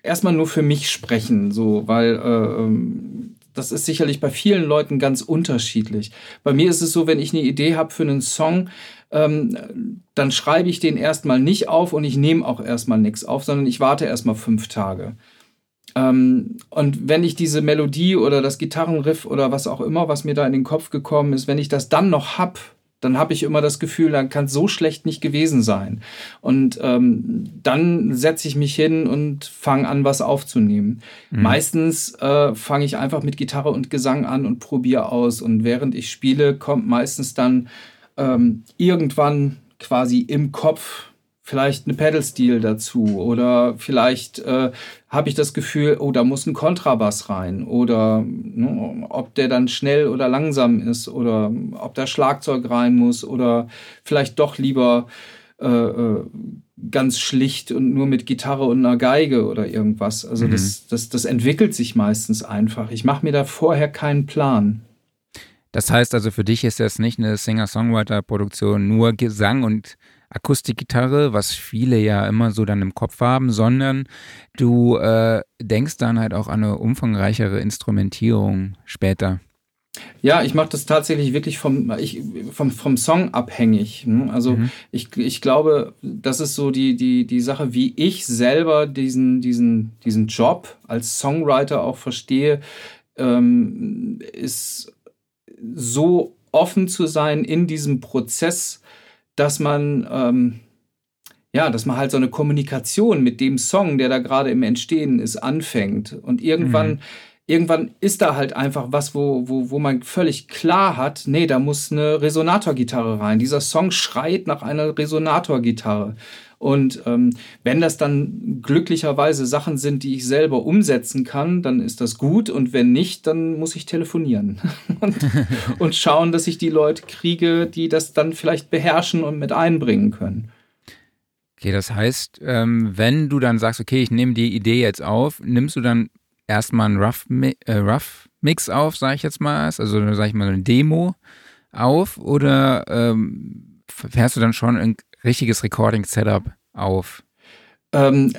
erstmal nur für mich sprechen, so, weil äh, ähm, das ist sicherlich bei vielen Leuten ganz unterschiedlich. Bei mir ist es so, wenn ich eine Idee habe für einen Song, ähm, dann schreibe ich den erstmal nicht auf und ich nehme auch erstmal nichts auf, sondern ich warte erstmal fünf Tage. Ähm, und wenn ich diese Melodie oder das Gitarrenriff oder was auch immer, was mir da in den Kopf gekommen ist, wenn ich das dann noch hab dann habe ich immer das Gefühl, dann kann es so schlecht nicht gewesen sein. Und ähm, dann setze ich mich hin und fange an, was aufzunehmen. Mhm. Meistens äh, fange ich einfach mit Gitarre und Gesang an und probiere aus. Und während ich spiele, kommt meistens dann ähm, irgendwann quasi im Kopf vielleicht eine Pedal-Steel dazu oder vielleicht äh, habe ich das Gefühl, oh, da muss ein Kontrabass rein oder ne, ob der dann schnell oder langsam ist oder ob da Schlagzeug rein muss oder vielleicht doch lieber äh, äh, ganz schlicht und nur mit Gitarre und einer Geige oder irgendwas. Also mhm. das, das, das entwickelt sich meistens einfach. Ich mache mir da vorher keinen Plan. Das heißt also, für dich ist das nicht eine Singer-Songwriter-Produktion, nur Gesang und Akustikgitarre, was viele ja immer so dann im Kopf haben, sondern du äh, denkst dann halt auch an eine umfangreichere Instrumentierung später. Ja, ich mache das tatsächlich wirklich vom, ich, vom, vom Song abhängig. Ne? Also mhm. ich, ich glaube, das ist so die, die, die Sache, wie ich selber diesen, diesen, diesen Job als Songwriter auch verstehe, ähm, ist so offen zu sein in diesem Prozess, dass man, ähm, ja, dass man halt so eine Kommunikation mit dem Song, der da gerade im Entstehen ist, anfängt. Und irgendwann, mhm. irgendwann ist da halt einfach was, wo, wo, wo man völlig klar hat, nee, da muss eine Resonatorgitarre rein. Dieser Song schreit nach einer Resonatorgitarre. Und ähm, wenn das dann glücklicherweise Sachen sind, die ich selber umsetzen kann, dann ist das gut. Und wenn nicht, dann muss ich telefonieren (laughs) und, (laughs) und schauen, dass ich die Leute kriege, die das dann vielleicht beherrschen und mit einbringen können. Okay, das heißt, ähm, wenn du dann sagst, okay, ich nehme die Idee jetzt auf, nimmst du dann erstmal einen Rough, äh, Rough Mix auf, sage ich jetzt mal, also sage ich mal eine Demo auf oder ähm, fährst du dann schon ein richtiges Recording-Setup auf? Ähm,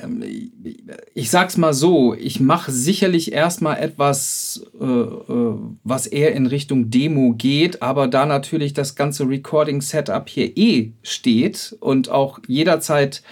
ich sag's mal so, ich mache sicherlich erstmal etwas, äh, äh, was eher in Richtung Demo geht, aber da natürlich das ganze Recording-Setup hier eh steht und auch jederzeit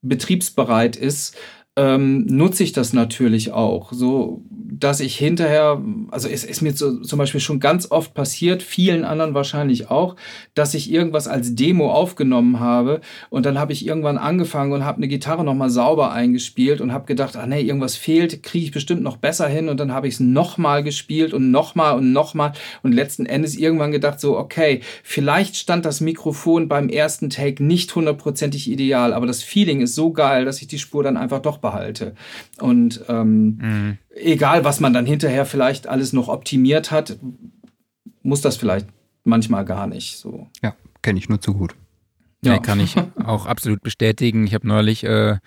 betriebsbereit ist, ähm, nutze ich das natürlich auch, so dass ich hinterher, also es ist mir so, zum Beispiel schon ganz oft passiert, vielen anderen wahrscheinlich auch, dass ich irgendwas als Demo aufgenommen habe und dann habe ich irgendwann angefangen und habe eine Gitarre nochmal sauber eingespielt und habe gedacht, ah nee, irgendwas fehlt, kriege ich bestimmt noch besser hin und dann habe ich es nochmal gespielt und nochmal und nochmal und letzten Endes irgendwann gedacht so, okay, vielleicht stand das Mikrofon beim ersten Take nicht hundertprozentig ideal, aber das Feeling ist so geil, dass ich die Spur dann einfach doch behalte. Und ähm, mhm. egal, was man dann hinterher vielleicht alles noch optimiert hat, muss das vielleicht manchmal gar nicht so. Ja, kenne ich nur zu gut. Ja, kann ich (laughs) auch absolut bestätigen. Ich habe neulich äh,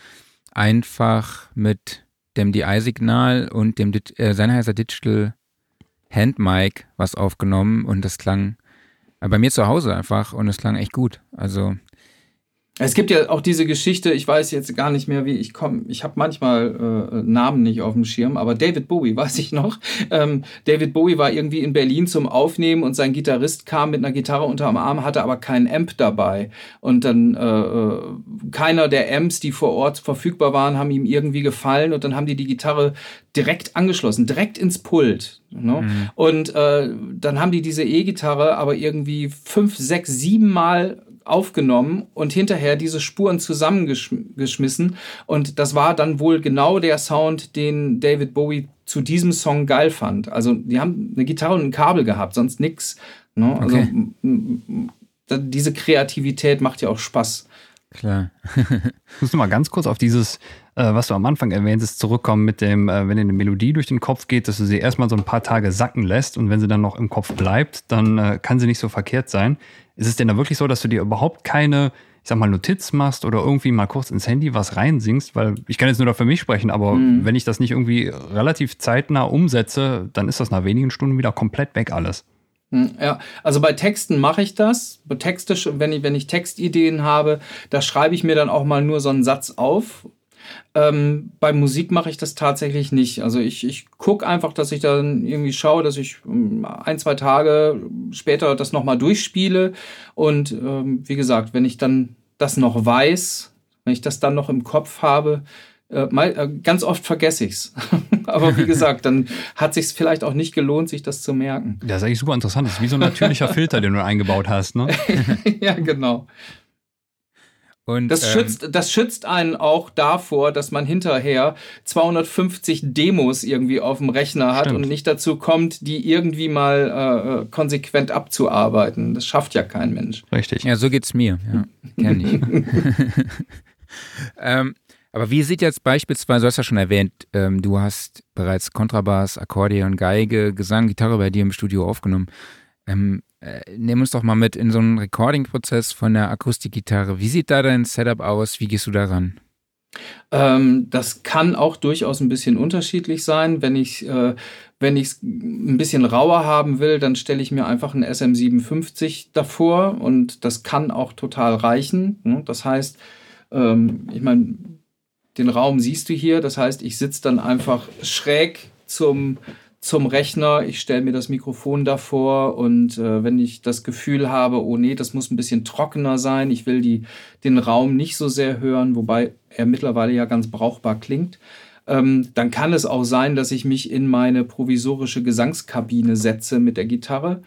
einfach mit dem DI-Signal und dem äh, Sennheiser Digital Handmic was aufgenommen und das klang äh, bei mir zu Hause einfach und es klang echt gut. Also Es gibt ja auch diese Geschichte, ich weiß jetzt gar nicht mehr, wie ich komme. Ich habe manchmal äh, Namen nicht auf dem Schirm, aber David Bowie (laughs) weiß ich noch. Ähm, David Bowie war irgendwie in Berlin zum Aufnehmen und sein Gitarrist kam mit einer Gitarre unterm Arm, hatte aber keinen Amp dabei. Und dann äh, äh, keiner der Amps, die vor Ort verfügbar waren, haben ihm irgendwie gefallen und dann haben die die Gitarre direkt angeschlossen, direkt ins Pult. Ne? Mhm. Und äh, dann haben die diese E-Gitarre aber irgendwie fünf, sechs, sieben Mal aufgenommen und hinterher diese Spuren zusammengeschmissen. Und das war dann wohl genau der Sound, den David Bowie zu diesem Song geil fand. Also die haben eine Gitarre und ein Kabel gehabt, sonst nix. Ne? Also okay. diese Kreativität macht ja auch Spaß. Klar. Musst du mal ganz kurz auf dieses, äh, was du am Anfang erwähntest, zurückkommen mit dem, äh, wenn dir eine Melodie durch den Kopf geht, dass du sie erstmal so ein paar Tage sacken lässt und wenn sie dann noch im Kopf bleibt, dann äh, kann sie nicht so verkehrt sein. Ist es denn da wirklich so, dass du dir überhaupt keine, ich sag mal, Notiz machst oder irgendwie mal kurz ins Handy was reinsingst? Weil ich kann jetzt nur da für mich sprechen, aber mhm. wenn ich das nicht irgendwie relativ zeitnah umsetze, dann ist das nach wenigen Stunden wieder komplett weg alles. Hm, ja, also bei Texten mache ich das. Texte, wenn ich, wenn ich Textideen habe, da schreibe ich mir dann auch mal nur so einen Satz auf ähm, bei Musik mache ich das tatsächlich nicht. Also ich, ich gucke einfach, dass ich dann irgendwie schaue, dass ich ähm, ein, zwei Tage später das nochmal durchspiele. Und ähm, wie gesagt, wenn ich dann das noch weiß, wenn ich das dann noch im Kopf habe, äh, mal, äh, ganz oft vergesse ich es. (laughs) Aber wie gesagt, dann hat sich vielleicht auch nicht gelohnt, sich das zu merken. Das ist eigentlich super interessant. Das ist wie so ein natürlicher (laughs) Filter, den du eingebaut hast, ne? (laughs) ja, genau. Und, das, ähm, schützt, das schützt einen auch davor, dass man hinterher 250 Demos irgendwie auf dem Rechner hat stimmt. und nicht dazu kommt, die irgendwie mal äh, äh, konsequent abzuarbeiten. Das schafft ja kein Mensch. Richtig. Ja, so geht's mir. Ja, kenne ich. (laughs) ähm, aber wie sieht jetzt beispielsweise, du hast ja schon erwähnt, ähm, du hast bereits Kontrabass, Akkordeon, Geige, Gesang, Gitarre bei dir im Studio aufgenommen. Ähm, äh, nimm uns doch mal mit in so einen Recording-Prozess von der Akustikgitarre. Wie sieht da dein Setup aus? Wie gehst du daran? Ähm, das kann auch durchaus ein bisschen unterschiedlich sein. Wenn ich äh, wenn ich es ein bisschen rauer haben will, dann stelle ich mir einfach einen SM57 davor und das kann auch total reichen. Ne? Das heißt, ähm, ich meine, den Raum siehst du hier. Das heißt, ich sitze dann einfach schräg zum zum Rechner, ich stelle mir das Mikrofon davor und äh, wenn ich das Gefühl habe, oh nee, das muss ein bisschen trockener sein, ich will die, den Raum nicht so sehr hören, wobei er mittlerweile ja ganz brauchbar klingt, ähm, dann kann es auch sein, dass ich mich in meine provisorische Gesangskabine setze mit der Gitarre.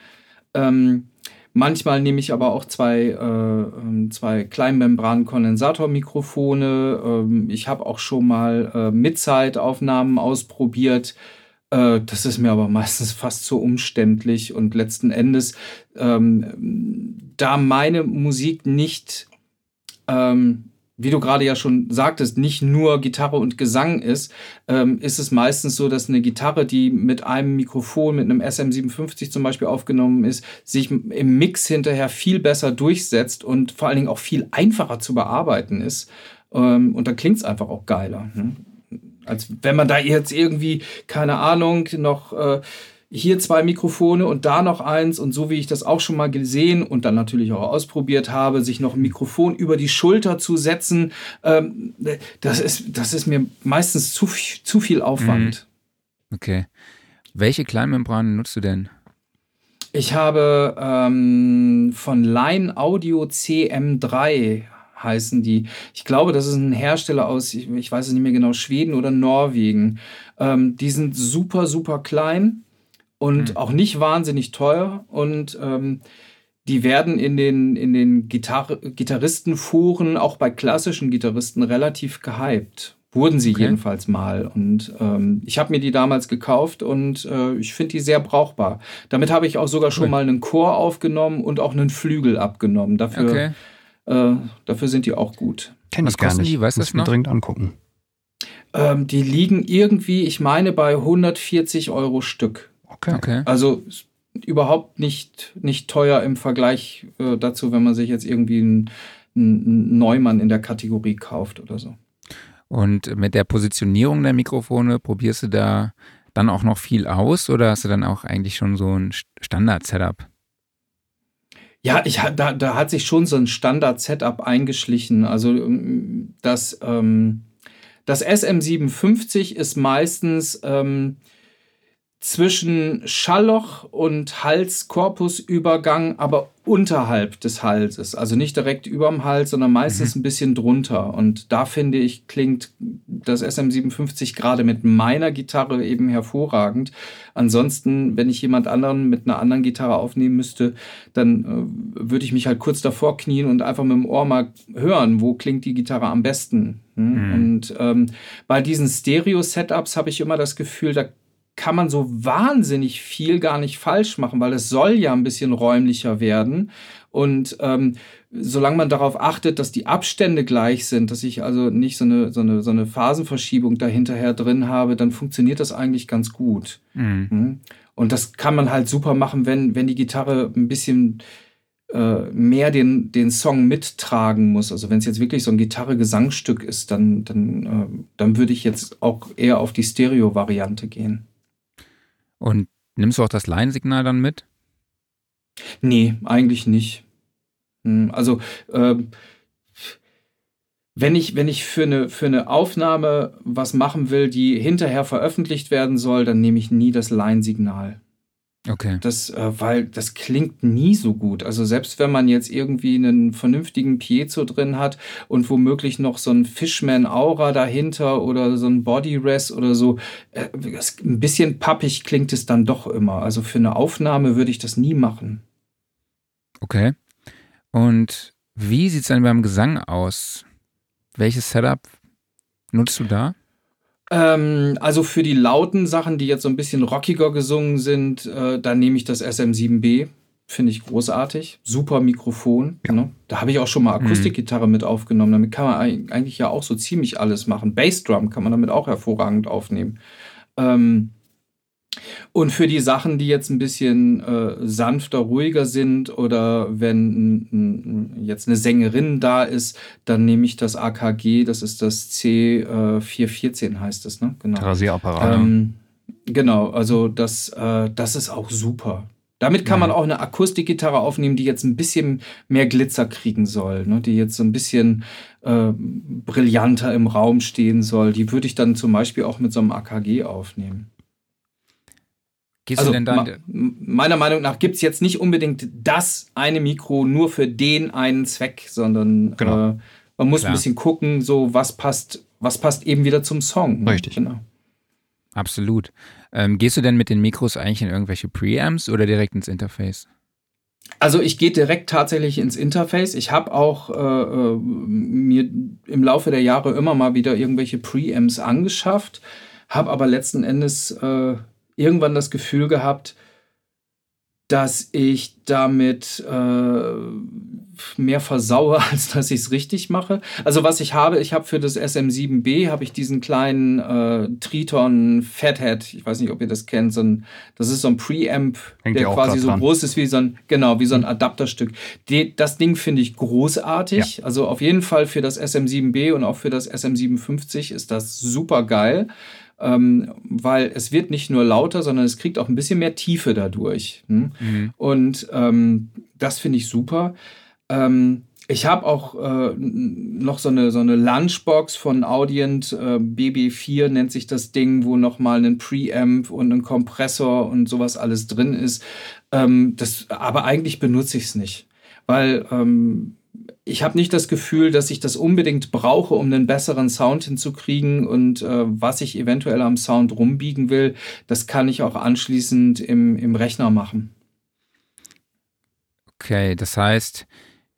Ähm, Manchmal nehme ich aber auch zwei, äh, ähm, zwei Kleinmembran-Kondensatormikrofone. Ähm, ich habe auch schon mal äh, Mid-Side-Aufnahmen ausprobiert. Äh, das ist mir aber meistens fast zu umständlich und letzten Endes, ähm, da meine Musik nicht, ähm, wie du gerade ja schon sagtest, nicht nur Gitarre und Gesang ist, ähm, ist es meistens so, dass eine Gitarre, die mit einem Mikrofon, mit einem SM57 zum Beispiel aufgenommen ist, sich im Mix hinterher viel besser durchsetzt und vor allen Dingen auch viel einfacher zu bearbeiten ist. Ähm, und dann klingt es einfach auch geiler. Ne? Als wenn man da jetzt irgendwie, keine Ahnung, noch äh, hier zwei Mikrofone und da noch eins und so wie ich das auch schon mal gesehen und dann natürlich auch ausprobiert habe, sich noch ein Mikrofon über die Schulter zu setzen, ähm, das, ist, das ist mir meistens zu, zu viel Aufwand. Mhm. Okay. Welche Kleinmembranen nutzt du denn? Ich habe ähm, von Line Audio CM3 heißen die. Ich glaube, das ist ein Hersteller aus, ich, ich weiß es nicht mehr genau, Schweden oder Norwegen. Ähm, die sind super, super klein und mhm. auch nicht wahnsinnig teuer und ähm, die werden in den, in den Gitar Gitarristenforen, auch bei klassischen Gitarristen, relativ gehypt. Wurden sie okay. jedenfalls mal. Und ähm, ich habe mir die damals gekauft und äh, ich finde die sehr brauchbar. Damit habe ich auch sogar schon mal einen Chor aufgenommen und auch einen Flügel abgenommen. Dafür okay. Äh, dafür sind die auch gut. Kenn ich gar nicht. Die? Weißt du das noch? dringend angucken. Ähm, die liegen irgendwie, ich meine, bei 140 Euro Stück. Okay. okay. Also überhaupt nicht, nicht teuer im Vergleich äh, dazu, wenn man sich jetzt irgendwie einen, einen Neumann in der Kategorie kauft oder so. Und mit der Positionierung der Mikrofone probierst du da dann auch noch viel aus oder hast du dann auch eigentlich schon so ein Standard-Setup? Ja, ich, da, da hat sich schon so ein Standard-Setup eingeschlichen. Also ähm, das, ähm, das SM57 ist meistens ähm, zwischen Schallloch und Hals-Korpus-Übergang, aber unterhalb des Halses. Also nicht direkt überm Hals, sondern meistens mhm. ein bisschen drunter. Und da finde ich, klingt das SM57 gerade mit meiner Gitarre eben hervorragend. Ansonsten, wenn ich jemand anderen mit einer anderen Gitarre aufnehmen müsste, dann äh, würde ich mich halt kurz davor knien und einfach mit dem Ohr mal hören, wo klingt die Gitarre am besten. Hm? Mhm. Und ähm, bei diesen Stereo-Setups habe ich immer das Gefühl, da kann man so wahnsinnig viel gar nicht falsch machen, weil es soll ja ein bisschen räumlicher werden. Und ähm, solange man darauf achtet, dass die Abstände gleich sind, dass ich also nicht so eine, so eine, so eine Phasenverschiebung dahinterher drin habe, dann funktioniert das eigentlich ganz gut. Mhm. Hm? Und das kann man halt super machen, wenn, wenn die Gitarre ein bisschen äh, mehr den, den Song mittragen muss. Also wenn es jetzt wirklich so ein Gitarre-Gesangstück ist, dann, dann, äh, dann würde ich jetzt auch eher auf die Stereo-Variante gehen. Und nimmst du auch das Line-Signal dann mit? Nee, eigentlich nicht. Hm, also, äh, wenn ich, wenn ich für eine, für eine Aufnahme was machen will, die hinterher veröffentlicht werden soll, dann nehme ich nie das Line-Signal. Okay. Das, äh, weil das klingt nie so gut. Also selbst wenn man jetzt irgendwie einen vernünftigen Piezo drin hat und womöglich noch so ein Fishman-Aura dahinter oder so ein Body-Rest oder so, äh, ein bisschen pappig klingt es dann doch immer. Also für eine Aufnahme würde ich das nie machen. Okay. Und wie sieht es dann beim Gesang aus? Welches Setup nutzt du da? Ähm, also für die lauten Sachen, die jetzt so ein bisschen rockiger gesungen sind, äh, da nehme ich das SM7B. Finde ich großartig. Super Mikrofon. Ja. Ne? Da habe ich auch schon mal mhm. Akustikgitarre mhm. mit aufgenommen. Damit kann man eigentlich ja auch so ziemlich alles machen. Bassdrum kann man damit auch hervorragend aufnehmen. Ähm, und für die Sachen, die jetzt ein bisschen äh, sanfter, ruhiger sind oder wenn jetzt eine Sängerin da ist, dann nehme ich das AKG, das ist das C414 äh, heißt es, ne? Genau. Rasierapparat. Ähm, genau, also das, äh, das ist auch super. Damit kann man auch eine Akustikgitarre aufnehmen, die jetzt ein bisschen mehr Glitzer kriegen soll, ne? die jetzt so ein bisschen äh, brillanter im Raum stehen soll. Die würde ich dann zum Beispiel auch mit so einem AKG aufnehmen. Gehst also, du denn dann? meiner Meinung nach gibt es jetzt nicht unbedingt das eine Mikro nur für den einen Zweck, sondern genau. äh, man muss Klar. ein bisschen gucken, so was passt, was passt eben wieder zum Song. Ne? Richtig. Genau. Absolut. Ähm, gehst du denn mit den Mikros eigentlich in irgendwelche Preamps oder direkt ins Interface? Also ich gehe direkt tatsächlich ins Interface. Ich habe auch äh, äh, mir im Laufe der Jahre immer mal wieder irgendwelche Preamps angeschafft, habe aber letzten Endes äh, irgendwann das Gefühl gehabt, dass ich damit äh, mehr versaue, (laughs) als dass ich es richtig mache. Also was ich habe, ich habe für das SM7B habe ich diesen kleinen äh, Triton Fathead. Ich weiß nicht, ob ihr das kennt. So ein, das ist so ein Preamp, Hängt der quasi so dran. groß ist wie so ein genau wie so ein mhm. Adapterstück. Die, das Ding finde ich großartig. Ja. Also auf jeden Fall für das SM7B und auch für das SM57 ist das super geil ähm, weil es wird nicht nur lauter, sondern es kriegt auch ein bisschen mehr Tiefe dadurch. Hm? Mhm. Und ähm, das finde ich super. Ähm, ich habe auch äh, noch so eine, so eine Lunchbox von Audient, äh, BB4 nennt sich das Ding, wo nochmal ein Preamp und ein Kompressor und sowas alles drin ist. Ähm, das, aber eigentlich benutze ich es nicht, weil ähm, ich habe nicht das Gefühl, dass ich das unbedingt brauche, um einen besseren Sound hinzukriegen. Und äh, was ich eventuell am Sound rumbiegen will, das kann ich auch anschließend im, im Rechner machen. Okay, das heißt,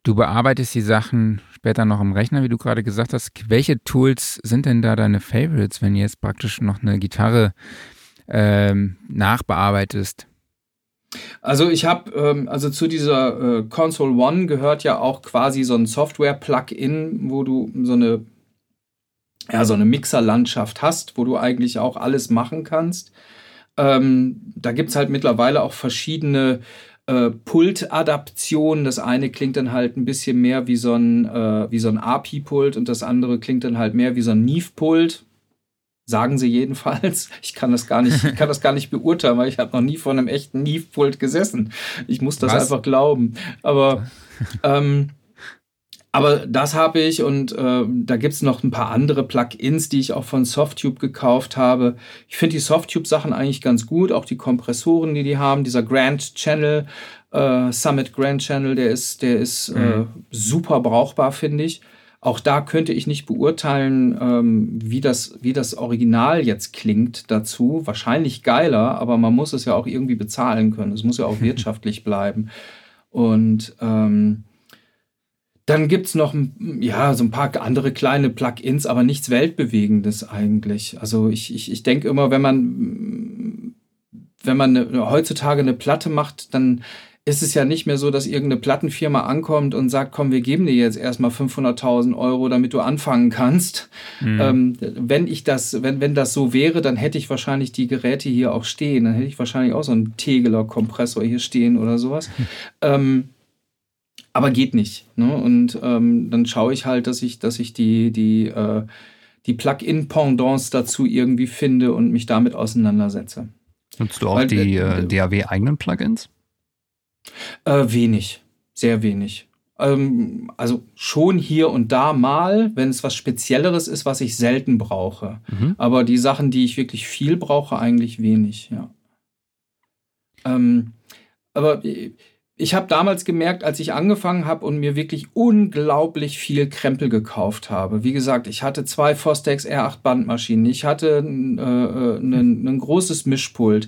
du bearbeitest die Sachen später noch im Rechner, wie du gerade gesagt hast. Welche Tools sind denn da deine Favorites, wenn du jetzt praktisch noch eine Gitarre ähm, nachbearbeitest? Also ich habe, ähm, also zu dieser äh, Console One gehört ja auch quasi so ein Software-Plugin, wo du so eine, ja, so eine Mixerlandschaft hast, wo du eigentlich auch alles machen kannst. Ähm, da gibt es halt mittlerweile auch verschiedene äh, Pult-Adaptionen. Das eine klingt dann halt ein bisschen mehr wie so ein, äh, wie so ein API-Pult und das andere klingt dann halt mehr wie so ein Neve-Pult Sagen sie jedenfalls. (laughs) Ich kann das gar nicht, ich kann das gar nicht beurteilen, weil ich habe noch nie vor einem echten Neve-Pult gesessen. Ich muss das Was? einfach glauben. Aber ähm, aber das habe ich und äh, da gibt's noch ein paar andere Plugins, die ich auch von Softtube gekauft habe. Ich finde die Softtube-Sachen eigentlich ganz gut, auch die Kompressoren, die die haben. Dieser Grand Channel, äh, Summit Grand Channel, der ist, der ist äh, mhm. äh, super brauchbar, finde ich. Auch da könnte ich nicht beurteilen, ähm, wie, das, wie das Original jetzt klingt dazu. Wahrscheinlich geiler, aber man muss es ja auch irgendwie bezahlen können. Es muss ja auch (laughs) wirtschaftlich bleiben. Und ähm, dann gibt es noch ja, so ein paar andere kleine Plugins, aber nichts Weltbewegendes eigentlich. Also ich, ich, ich denke immer, wenn man, wenn man eine, heutzutage eine Platte macht, dann ist es ja nicht mehr so, dass irgendeine Plattenfirma ankommt und sagt, komm, wir geben dir jetzt erstmal 500.000 Euro, damit du anfangen kannst. Mhm. Ähm, wenn ich das, wenn, wenn das so wäre, dann hätte ich wahrscheinlich die Geräte hier auch stehen. Dann hätte ich wahrscheinlich auch so einen Tegeler-Kompressor hier stehen oder sowas. (laughs) ähm, aber geht nicht. Ne? Und ähm, dann schaue ich halt, dass ich, dass ich die, die, äh, die Plug-in-Pendants dazu irgendwie finde und mich damit auseinandersetze. Nutzt du auch Weil, die äh, äh DAW-eigenen Plugins? Äh, wenig, sehr wenig. Ähm, also schon hier und da mal, wenn es was Spezielleres ist, was ich selten brauche. Mhm. Aber die Sachen, die ich wirklich viel brauche, eigentlich wenig, ja. Ähm, aber ich habe damals gemerkt, als ich angefangen habe und mir wirklich unglaublich viel Krempel gekauft habe. Wie gesagt, ich hatte zwei Fostex R8 Bandmaschinen, ich hatte äh, äh, ein großes Mischpult,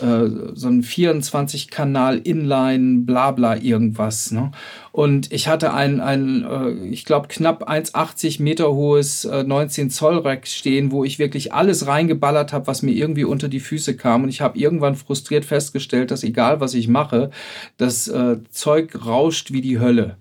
äh, so ein 24-Kanal Inline, bla bla irgendwas. Ne? Und ich hatte ein, ein äh, ich glaube, knapp 1,80 Meter hohes äh, 19 Zoll Rack stehen, wo ich wirklich alles reingeballert habe, was mir irgendwie unter die Füße kam. Und ich habe irgendwann frustriert festgestellt, dass egal was ich mache, das äh, Zeug rauscht wie die Hölle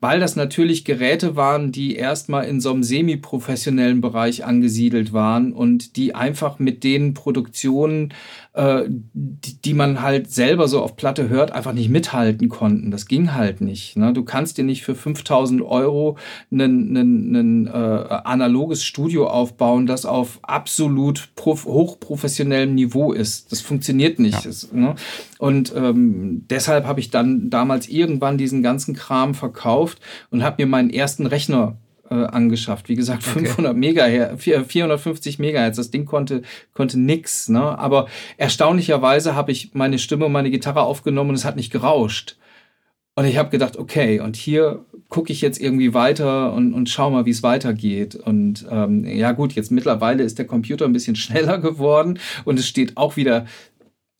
weil das natürlich Geräte waren, die erstmal in so einem semi-professionellen Bereich angesiedelt waren und die einfach mit den Produktionen äh, die, die man halt selber so auf Platte hört, einfach nicht mithalten konnten. Das ging halt nicht. Ne? Du kannst dir nicht für 5000 Euro ein äh, analoges Studio aufbauen, das auf absolut hochprofessionellem Niveau ist. Das funktioniert nicht. Ja. Das, ne? Und ähm, deshalb habe ich dann damals irgendwann diesen ganzen Kram verkauft und habe mir meinen ersten Rechner äh, angeschafft. Wie gesagt, 500 okay. Megahertz, 450 Megahertz. Das Ding konnte, konnte nix, ne? Aber erstaunlicherweise habe ich meine Stimme und meine Gitarre aufgenommen und es hat nicht gerauscht. Und ich habe gedacht, okay, und hier gucke ich jetzt irgendwie weiter und, und schau mal, wie es weitergeht. Und ähm, ja gut, jetzt mittlerweile ist der Computer ein bisschen (laughs) schneller geworden und es steht auch wieder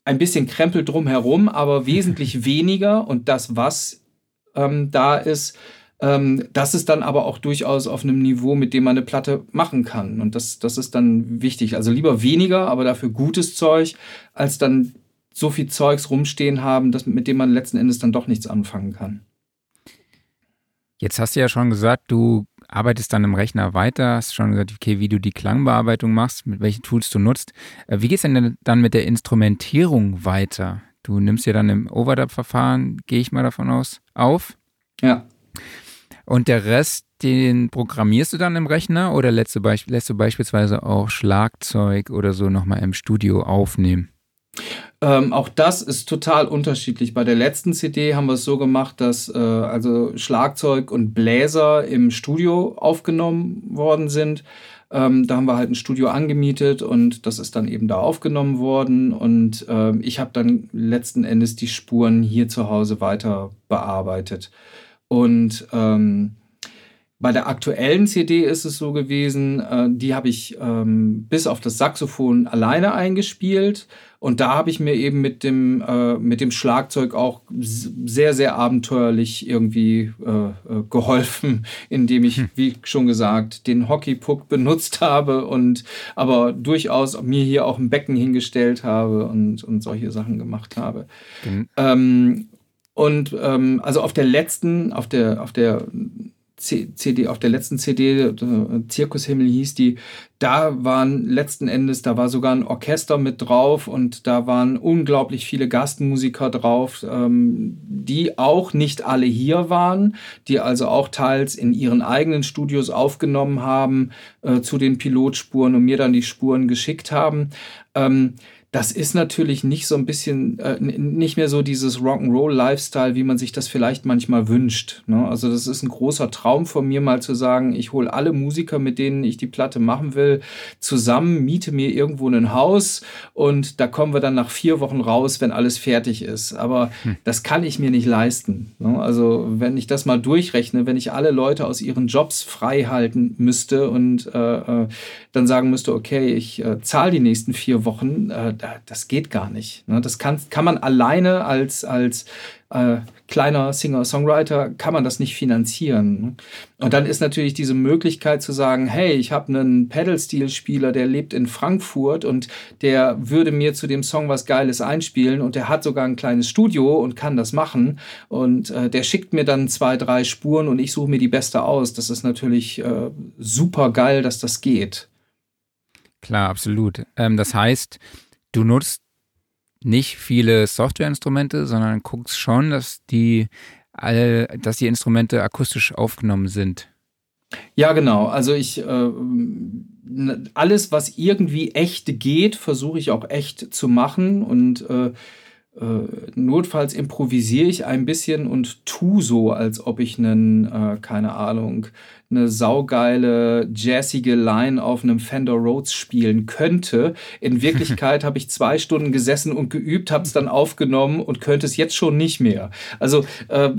ein bisschen Krempel drumherum, aber wesentlich weniger. Und das, was ähm, da ist, ähm, das ist dann aber auch durchaus auf einem Niveau, mit dem man eine Platte machen kann. Und das, das ist dann wichtig. Also lieber weniger, aber dafür gutes Zeug, als dann so viel Zeugs rumstehen haben, dass, mit dem man letzten Endes dann doch nichts anfangen kann. Jetzt hast du ja schon gesagt, du arbeitest dann im Rechner weiter, hast schon gesagt, okay, wie du die Klangbearbeitung machst, mit welchen Tools du nutzt. Äh, wie geht es denn dann mit der Instrumentierung weiter? Du nimmst ja dann im Overdub-Verfahren, gehe ich mal davon aus, auf. Ja. Und der Rest, den programmierst du dann im Rechner oder lässt du, beisp lässt du beispielsweise auch Schlagzeug oder so nochmal im Studio aufnehmen? Ähm, auch das ist total unterschiedlich. Bei der letzten CD haben wir es so gemacht, dass äh, also Schlagzeug und Bläser im Studio aufgenommen worden sind. Ähm, da haben wir halt ein Studio angemietet und das ist dann eben da aufgenommen worden. Und äh, ich habe dann letzten Endes die Spuren hier zu Hause weiter bearbeitet. Und ähm, bei der aktuellen CD ist es so gewesen, äh, die habe ich ähm, bis auf das Saxophon alleine eingespielt. Und da habe ich mir eben mit dem, äh, mit dem Schlagzeug auch sehr, sehr abenteuerlich irgendwie äh, äh, geholfen, (laughs) indem ich, hm. wie schon gesagt, den Hockeypuck benutzt (laughs) habe und aber durchaus mir hier auch ein Becken hingestellt habe und, und solche Sachen gemacht habe. Mhm. Ähm, und ähm, also auf der letzten, auf der, auf der CD, auf der letzten CD, äh, Zirkushimmel hieß die, da waren letzten Endes, da war sogar ein Orchester mit drauf und da waren unglaublich viele Gastmusiker drauf, ähm, die auch nicht alle hier waren, die also auch teils in ihren eigenen Studios aufgenommen haben äh, zu den Pilotspuren und mir dann die Spuren geschickt haben. Ähm, das ist natürlich nicht so ein bisschen, äh, nicht mehr so dieses Rock'n'Roll-Lifestyle, wie man sich das vielleicht manchmal wünscht. Ne? Also das ist ein großer Traum von mir, mal zu sagen, ich hole alle Musiker, mit denen ich die Platte machen will, zusammen, miete mir irgendwo ein Haus und da kommen wir dann nach vier Wochen raus, wenn alles fertig ist. Aber hm. das kann ich mir nicht leisten. Ne? Also wenn ich das mal durchrechne, wenn ich alle Leute aus ihren Jobs frei halten müsste und äh, äh dann sagen müsste, okay, ich äh, zahle die nächsten vier Wochen, äh, das geht gar nicht. Ne? Das kann, kann man alleine als, als äh, kleiner Singer-Songwriter, kann man das nicht finanzieren. Ne? Und dann ist natürlich diese Möglichkeit zu sagen, hey, ich habe einen Pedal-Steel-Spieler, der lebt in Frankfurt und der würde mir zu dem Song was Geiles einspielen und der hat sogar ein kleines Studio und kann das machen und äh, der schickt mir dann zwei, drei Spuren und ich suche mir die beste aus. Das ist natürlich äh, super geil, dass das geht. Klar, absolut. Ähm, das heißt, du nutzt nicht viele Softwareinstrumente, sondern guckst schon, dass die alle, dass die Instrumente akustisch aufgenommen sind. Ja, genau. Also ich äh, alles, was irgendwie echt geht, versuche ich auch echt zu machen und äh, notfalls improvisiere ich ein bisschen und tu so, als ob ich einen, äh, keine Ahnung, eine saugeile, jazzige Line auf einem Fender Rhodes spielen könnte. In (laughs) Wirklichkeit habe ich zwei Stunden gesessen und geübt, habe es dann aufgenommen und könnte es jetzt schon nicht mehr. Also äh,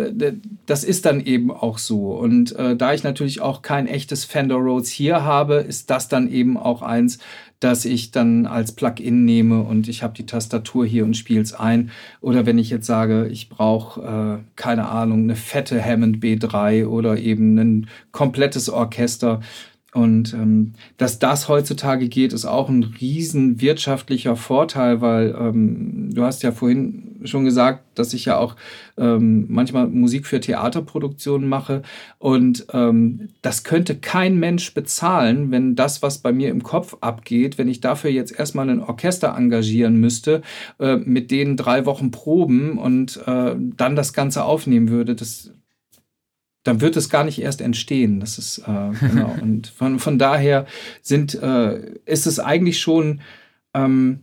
das ist dann eben auch so. Und äh, da ich natürlich auch kein echtes Fender Rhodes hier habe, ist das dann eben auch eins, das ich dann als Plugin nehme und ich habe die Tastatur hier und spiele es ein. Oder wenn ich jetzt sage, ich brauche, äh, keine Ahnung, eine fette Hammond B3 oder eben ein komplettes Orchester, und ähm, dass das heutzutage geht, ist auch ein riesen wirtschaftlicher Vorteil, weil ähm, du hast ja vorhin schon gesagt, dass ich ja auch ähm, manchmal Musik für Theaterproduktionen mache. Und ähm, das könnte kein Mensch bezahlen, wenn das, was bei mir im Kopf abgeht, wenn ich dafür jetzt erstmal ein Orchester engagieren müsste, äh, mit denen drei Wochen proben und äh, dann das Ganze aufnehmen würde. Das dann wird es gar nicht erst entstehen. Das ist äh, genau. (laughs) Und von, von daher sind, äh, ist es eigentlich schon, ähm,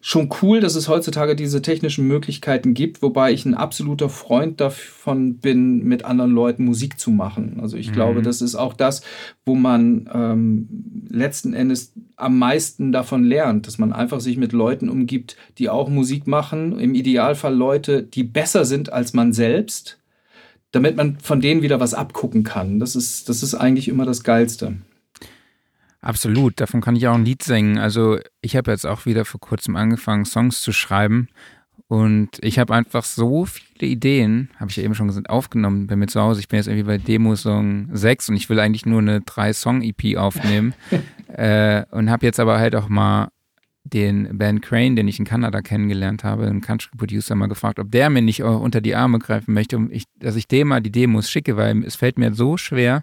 schon cool, dass es heutzutage diese technischen Möglichkeiten gibt, wobei ich ein absoluter Freund davon bin, mit anderen Leuten Musik zu machen. Also ich mhm. glaube, das ist auch das, wo man ähm, letzten Endes am meisten davon lernt, dass man einfach sich mit Leuten umgibt, die auch Musik machen. Im Idealfall Leute, die besser sind als man selbst damit man von denen wieder was abgucken kann. Das ist, das ist eigentlich immer das Geilste. Absolut, davon kann ich auch ein Lied singen. Also ich habe jetzt auch wieder vor kurzem angefangen, Songs zu schreiben. Und ich habe einfach so viele Ideen, habe ich ja eben schon gesagt, aufgenommen bei mir zu Hause. Ich bin jetzt irgendwie bei Demo-Song 6 und ich will eigentlich nur eine 3-Song-EP aufnehmen. (laughs) äh, und habe jetzt aber halt auch mal den Ben Crane, den ich in Kanada kennengelernt habe, einen Country Producer, mal gefragt, ob der mir nicht unter die Arme greifen möchte, um ich, dass ich dem mal die Demos schicke, weil es fällt mir so schwer,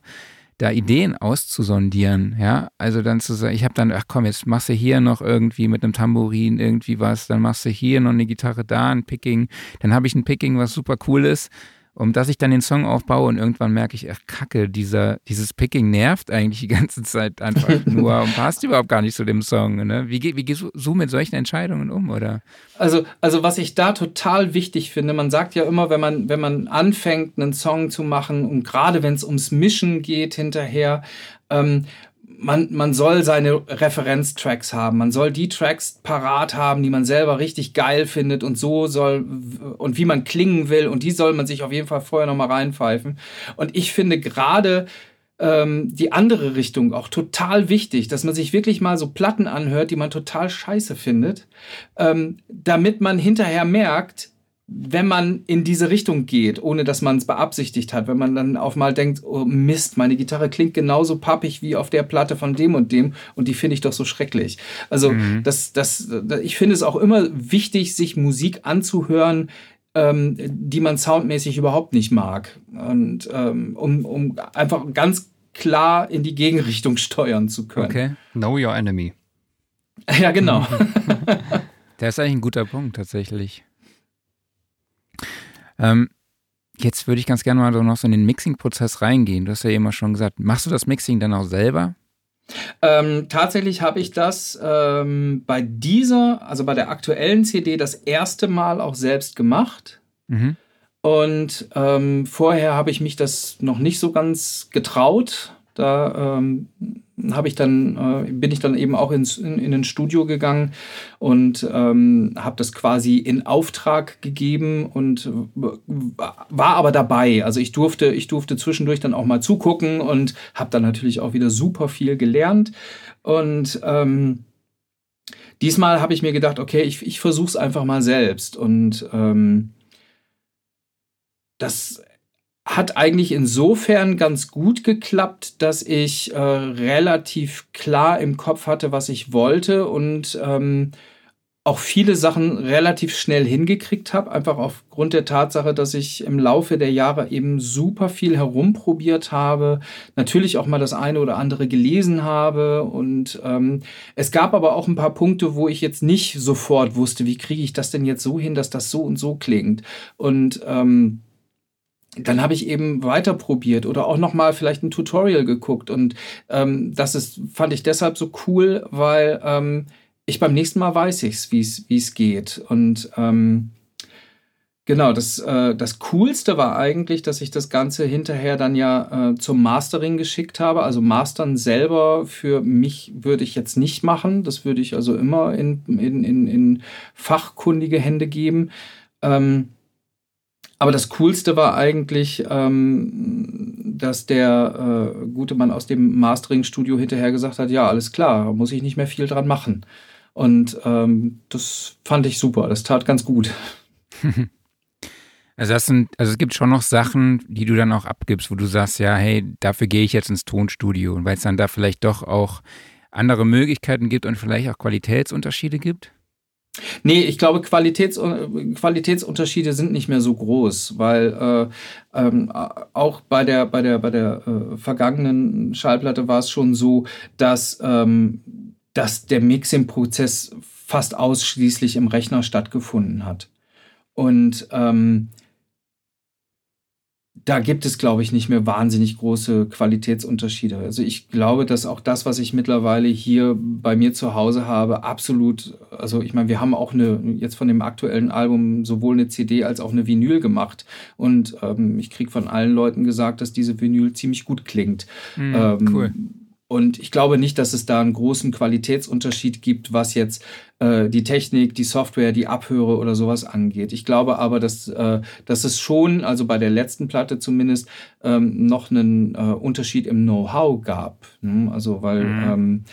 da Ideen auszusondieren, ja, also dann zu sagen, ich habe dann, ach komm, jetzt machst du hier noch irgendwie mit einem Tambourin irgendwie was, dann machst du hier noch eine Gitarre da, ein Picking, dann habe ich ein Picking, was super cool ist um dass ich dann den Song aufbaue und irgendwann merke ich, ach kacke, dieser, dieses Picking nervt eigentlich die ganze Zeit einfach (laughs) nur und passt überhaupt gar nicht zu dem Song. Ne? Wie, wie gehst du mit solchen Entscheidungen um, oder? Also, also was ich da total wichtig finde, man sagt ja immer, wenn man, wenn man anfängt, einen Song zu machen und gerade wenn es ums Mischen geht hinterher, ähm, man, man soll seine Referenztracks haben. Man soll die Tracks parat haben, die man selber richtig geil findet und so soll und wie man klingen will. Und die soll man sich auf jeden Fall vorher nochmal reinpfeifen. Und ich finde gerade ähm, die andere Richtung auch total wichtig, dass man sich wirklich mal so Platten anhört, die man total scheiße findet, ähm, damit man hinterher merkt, wenn man in diese Richtung geht, ohne dass man es beabsichtigt hat, wenn man dann auf mal denkt, oh Mist, meine Gitarre klingt genauso pappig wie auf der Platte von dem und dem und die finde ich doch so schrecklich. Also mhm. das, das, ich finde es auch immer wichtig, sich Musik anzuhören, ähm, die man soundmäßig überhaupt nicht mag. Und ähm, um, um einfach ganz klar in die Gegenrichtung steuern zu können. Okay. Know your enemy. (laughs) Ja, genau. (laughs) Der ist eigentlich ein guter Punkt, tatsächlich. Ähm, jetzt würde ich ganz gerne mal so noch so in den Mixing-Prozess reingehen. Du hast ja immer schon gesagt, machst du das Mixing dann auch selber? Ähm, tatsächlich habe ich das ähm, bei dieser, also bei der aktuellen CD, das erste Mal auch selbst gemacht. Mhm. Und ähm, vorher habe ich mich das noch nicht so ganz getraut. Da ähm, habe ich dann, äh, bin ich dann eben auch ins, in, in ein Studio gegangen und ähm, habe das quasi in Auftrag gegeben und war aber dabei. Also ich durfte, ich durfte zwischendurch dann auch mal zugucken und habe dann natürlich auch wieder super viel gelernt. Und ähm, diesmal habe ich mir gedacht, okay, ich, ich versuche es einfach mal selbst. Und ähm, das hat eigentlich insofern ganz gut geklappt, dass ich äh, relativ klar im Kopf hatte, was ich wollte und ähm, auch viele Sachen relativ schnell hingekriegt habe, einfach aufgrund der Tatsache, dass ich im Laufe der Jahre eben super viel herumprobiert habe, natürlich auch mal das eine oder andere gelesen habe und ähm, es gab aber auch ein paar Punkte, wo ich jetzt nicht sofort wusste, wie kriege ich das denn jetzt so hin, dass das so und so klingt und ähm, dann habe ich eben weiter probiert oder auch noch mal vielleicht ein Tutorial geguckt und ähm, das ist fand ich deshalb so cool, weil ähm, ich beim nächsten Mal weiß ich's, wie es wie es geht und ähm, genau das äh, das coolste war eigentlich, dass ich das Ganze hinterher dann ja äh, zum Mastering geschickt habe. Also Mastern selber für mich würde ich jetzt nicht machen, das würde ich also immer in in in, in fachkundige Hände geben. Ähm, aber das Coolste war eigentlich, ähm, dass der äh, gute Mann aus dem Mastering-Studio hinterher gesagt hat, ja, alles klar, muss ich nicht mehr viel dran machen. Und ähm, das fand ich super, das tat ganz gut. (laughs) Also, das sind, also es gibt schon noch Sachen, die du dann auch abgibst, wo du sagst, ja, hey, dafür gehe ich jetzt ins Tonstudio. Und weil es dann da vielleicht doch auch andere Möglichkeiten gibt und vielleicht auch Qualitätsunterschiede gibt? Nee, ich glaube, Qualitäts Qualitätsunterschiede sind nicht mehr so groß, weil äh, ähm, auch bei der, bei der, bei der äh, vergangenen Schallplatte war es schon so, dass, ähm, dass der Mixing-Prozess fast ausschließlich im Rechner stattgefunden hat. Und ähm, da gibt es, glaube ich, nicht mehr wahnsinnig große Qualitätsunterschiede. Also ich glaube, dass auch das, was ich mittlerweile hier bei mir zu Hause habe, absolut, also ich meine, wir haben auch eine, jetzt von dem aktuellen Album sowohl eine CD als auch eine Vinyl gemacht. Und ähm, ich kriege von allen Leuten gesagt, dass diese Vinyl ziemlich gut klingt. Mhm, ähm, cool. Und ich glaube nicht, dass es da einen großen Qualitätsunterschied gibt, was jetzt äh, die Technik, die Software, die Abhöre oder sowas angeht. Ich glaube aber, dass, äh, dass es schon, also bei der letzten Platte zumindest, ähm, noch einen äh, Unterschied im Know-how gab. Ne? Also weil mhm. ähm,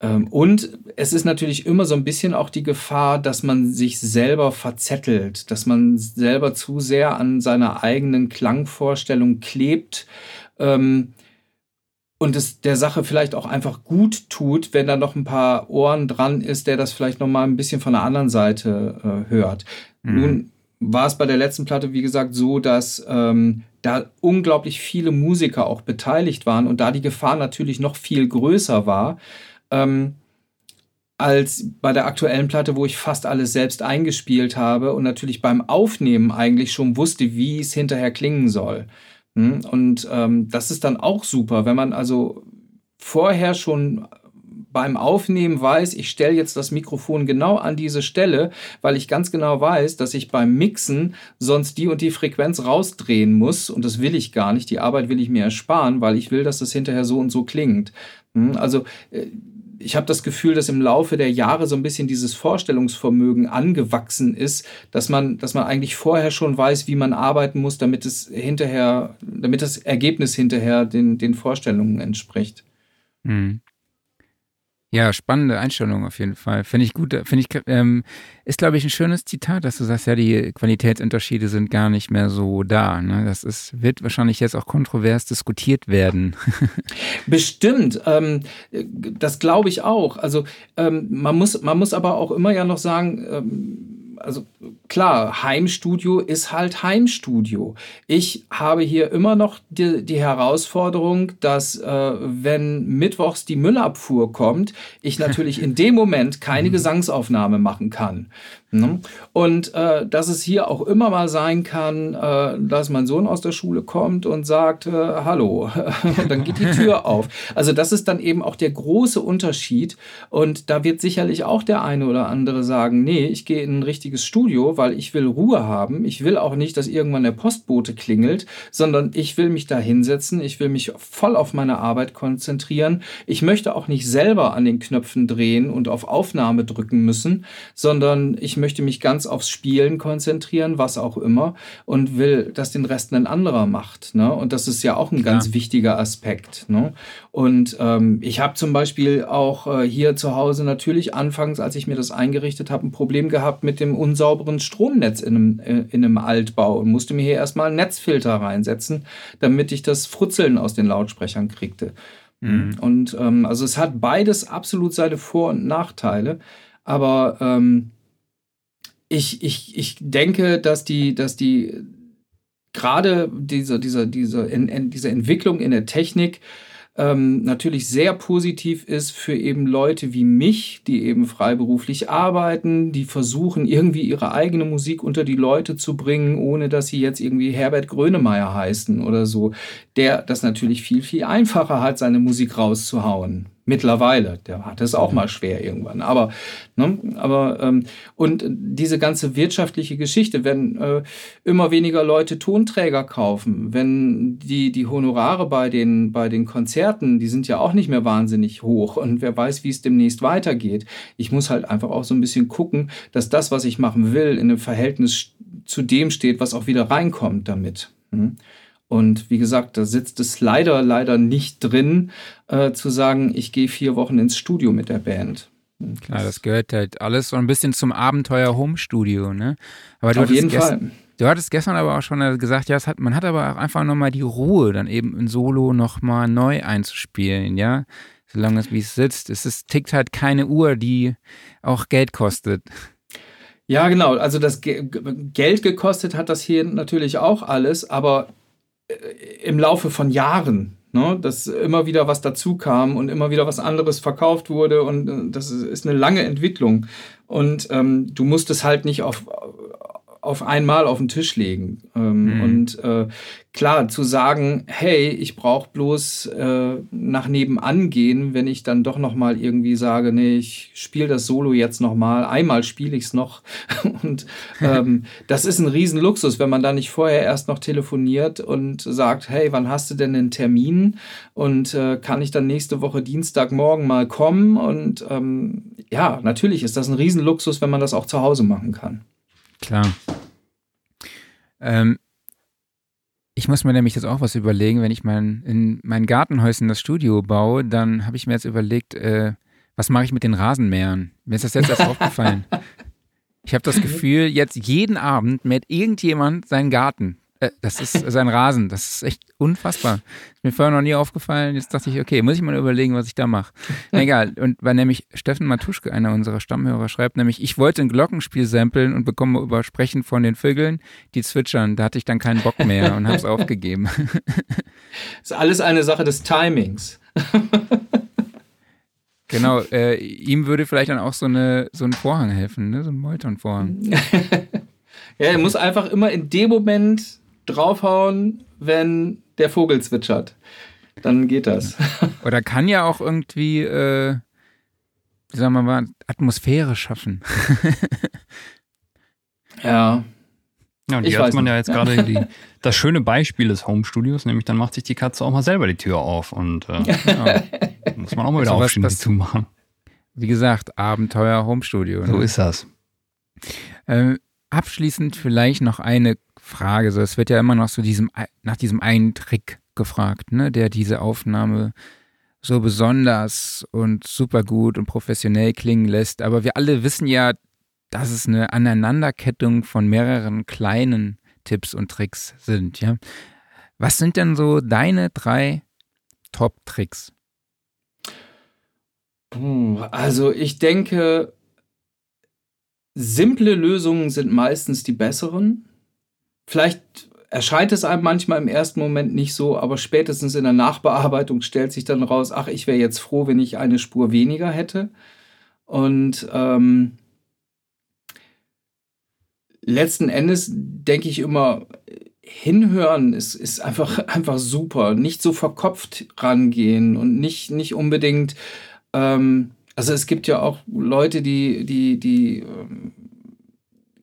ähm, und es ist natürlich immer so ein bisschen auch die Gefahr, dass man sich selber verzettelt, dass man selber zu sehr an seiner eigenen Klangvorstellung klebt. Ähm, und es der Sache vielleicht auch einfach gut tut, wenn da noch ein paar Ohren dran ist, der das vielleicht noch mal ein bisschen von der anderen Seite äh, hört. Mhm. Nun war es bei der letzten Platte, wie gesagt, so, dass ähm, da unglaublich viele Musiker auch beteiligt waren und da die Gefahr natürlich noch viel größer war. Ähm, als bei der aktuellen Platte, wo ich fast alles selbst eingespielt habe und natürlich beim Aufnehmen eigentlich schon wusste, wie es hinterher klingen soll. Hm? Und ähm, das ist dann auch super, wenn man also vorher schon beim Aufnehmen weiß, ich stelle jetzt das Mikrofon genau an diese Stelle, weil ich ganz genau weiß, dass ich beim Mixen sonst die und die Frequenz rausdrehen muss und das will ich gar nicht. Die Arbeit will ich mir ersparen, weil ich will, dass das hinterher so und so klingt. Hm? Also äh, ich habe das Gefühl, dass im Laufe der Jahre so ein bisschen dieses Vorstellungsvermögen angewachsen ist, dass man, dass man eigentlich vorher schon weiß, wie man arbeiten muss, damit es hinterher, damit das Ergebnis hinterher den, den Vorstellungen entspricht. Mhm. Ja, spannende Einstellung auf jeden Fall. Finde ich gut. Finde ich, ähm, ist, glaube ich, ein schönes Zitat, dass du sagst, ja, die Qualitätsunterschiede sind gar nicht mehr so da. Ne? Das ist, wird wahrscheinlich jetzt auch kontrovers diskutiert werden. (laughs) Bestimmt. Ähm, das glaube ich auch. Also ähm, man muss, man muss aber auch immer ja noch sagen, ähm, also klar, Heimstudio ist halt Heimstudio. Ich habe hier immer noch die, die Herausforderung, dass äh, wenn mittwochs die Müllabfuhr kommt, ich natürlich in dem Moment keine mhm. Gesangsaufnahme machen kann. Ne? Und äh, dass es hier auch immer mal sein kann, äh, dass mein Sohn aus der Schule kommt und sagt, äh, hallo, und (laughs) dann geht die Tür (laughs) auf. Also das ist dann eben auch der große Unterschied. Und da wird sicherlich auch der eine oder andere sagen, nee, ich gehe in ein richtiges Studio, weil ich will Ruhe haben. Ich will auch nicht, dass irgendwann der Postbote klingelt, sondern ich will mich da hinsetzen. Ich will mich voll auf meine Arbeit konzentrieren. Ich möchte auch nicht selber an den Knöpfen drehen und auf Aufnahme drücken müssen, sondern ich möchte mich ganz aufs Spielen konzentrieren, was auch immer, und will, dass den Rest ein anderer macht. Ne? Und das ist ja auch ein ganz wichtiger Aspekt. Ne? Und ähm, ich habe zum Beispiel auch äh, hier zu Hause natürlich anfangs, als ich mir das eingerichtet habe, ein Problem gehabt mit dem unsauberen Stromnetz in einem, äh, in einem Altbau und musste mir hier erstmal einen Netzfilter reinsetzen, damit ich das Frutzeln aus den Lautsprechern kriegte. Mhm. Und ähm, also es hat beides absolut seine Vor- und Nachteile. Aber ähm, ich, ich, ich denke, dass die, dass die gerade diese, diese, diese, in, in, diese Entwicklung in der Technik ähm, natürlich sehr positiv ist für eben Leute wie mich, die eben freiberuflich arbeiten, die versuchen irgendwie ihre eigene Musik unter die Leute zu bringen, ohne dass sie jetzt irgendwie Herbert Grönemeyer heißen oder so, der das natürlich viel, viel einfacher hat, seine Musik rauszuhauen. Mittlerweile, der hat es auch mal schwer irgendwann. Aber, ne, aber ähm, und diese ganze wirtschaftliche Geschichte, wenn äh, immer weniger Leute Tonträger kaufen, wenn die, die Honorare bei den, bei den Konzerten, die sind ja auch nicht mehr wahnsinnig hoch und wer weiß, wie es demnächst weitergeht. Ich muss halt einfach auch so ein bisschen gucken, dass das, was ich machen will, in einem Verhältnis zu dem steht, was auch wieder reinkommt damit. Hm? Und wie gesagt, da sitzt es leider, leider nicht drin, äh, zu sagen, ich gehe vier Wochen ins Studio mit der Band. Klar, das gehört halt alles so ein bisschen zum Abenteuer Home Studio, ne? Aber du Auf jeden Fall. Du hattest gestern aber auch schon gesagt, ja, es hat, man hat aber auch einfach nochmal die Ruhe, dann eben ein Solo nochmal neu einzuspielen, ja? Solange es wie es sitzt. Es ist, tickt halt keine Uhr, die auch Geld kostet. Ja, genau. Also das Ge Geld gekostet hat das hier natürlich auch alles, aber äh, im Laufe von Jahren, ne, dass immer wieder was dazu kam und immer wieder was anderes verkauft wurde und äh, das ist eine lange Entwicklung. Und ähm, du musst es halt nicht auf, auf einmal auf den Tisch legen. Ähm, mhm. Und äh, klar, zu sagen, hey, ich brauche bloß äh, nach nebenan gehen, wenn ich dann doch noch mal irgendwie sage, nee, ich spiele das Solo jetzt noch mal, einmal spiele ich es noch. (laughs) und ähm, das ist ein Riesenluxus, wenn man da nicht vorher erst noch telefoniert und sagt, hey, wann hast du denn einen Termin? Und äh, kann ich dann nächste Woche Dienstagmorgen mal kommen? Und ähm, ja, natürlich ist das ein Riesenluxus, wenn man das auch zu Hause machen kann. Klar. Ähm, ich muss mir nämlich jetzt auch was überlegen, wenn ich mein, in mein Gartenhäuschen das Studio baue, dann habe ich mir jetzt überlegt, äh, was mache ich mit den Rasenmähern? Mir ist das jetzt erst (laughs) aufgefallen. Ich habe das Gefühl, jetzt jeden Abend mäht irgendjemand seinen Garten. Äh, das ist sein Rasen. Das ist echt unfassbar. Ist mir vorher noch nie aufgefallen. Jetzt dachte ich, okay, muss ich mal überlegen, was ich da mache. Egal. Und weil nämlich Steffen Matuschke, einer unserer Stammhörer, schreibt nämlich, ich wollte ein Glockenspiel samplen und bekomme Übersprechen von den Vögeln, die zwitschern. Da hatte ich dann keinen Bock mehr und habe es aufgegeben. (laughs) ist alles eine Sache des Timings. (laughs) Genau, äh, ihm würde vielleicht dann auch so, eine, so ein Vorhang helfen, ne? so ein Molton-Vorhang. (laughs) ja, er muss einfach immer in dem Moment draufhauen, wenn der Vogel zwitschert. Dann geht das. (laughs) Oder kann ja auch irgendwie, äh, sagen wir mal, Atmosphäre schaffen. (laughs) ja. Ja, und hier hat man ja jetzt gerade (laughs) das schöne Beispiel des Home-Studios, nämlich dann macht sich die Katze auch mal selber die Tür auf und äh, ja, muss man auch mal wieder also aufstehen, was, zu machen. Wie gesagt, Abenteuer Home-Studio. Ne? So ist das. Äh, abschließend vielleicht noch eine Frage. So, es wird ja immer noch so diesem, nach diesem einen Trick gefragt, ne, der diese Aufnahme so besonders und super gut und professionell klingen lässt. Aber wir alle wissen ja, dass es eine Aneinanderkettung von mehreren kleinen Tipps und Tricks sind, ja. Was sind denn so deine drei Top-Tricks? Also ich denke, simple Lösungen sind meistens die besseren. Vielleicht erscheint es einem manchmal im ersten Moment nicht so, aber spätestens in der Nachbearbeitung stellt sich dann raus, ach, ich wäre jetzt froh, wenn ich eine Spur weniger hätte. Und ähm, letzten Endes denke ich immer, hinhören ist, ist einfach, (laughs) einfach super. Nicht so verkopft rangehen und nicht, nicht unbedingt, ähm, also es gibt ja auch Leute, die, die, die ähm,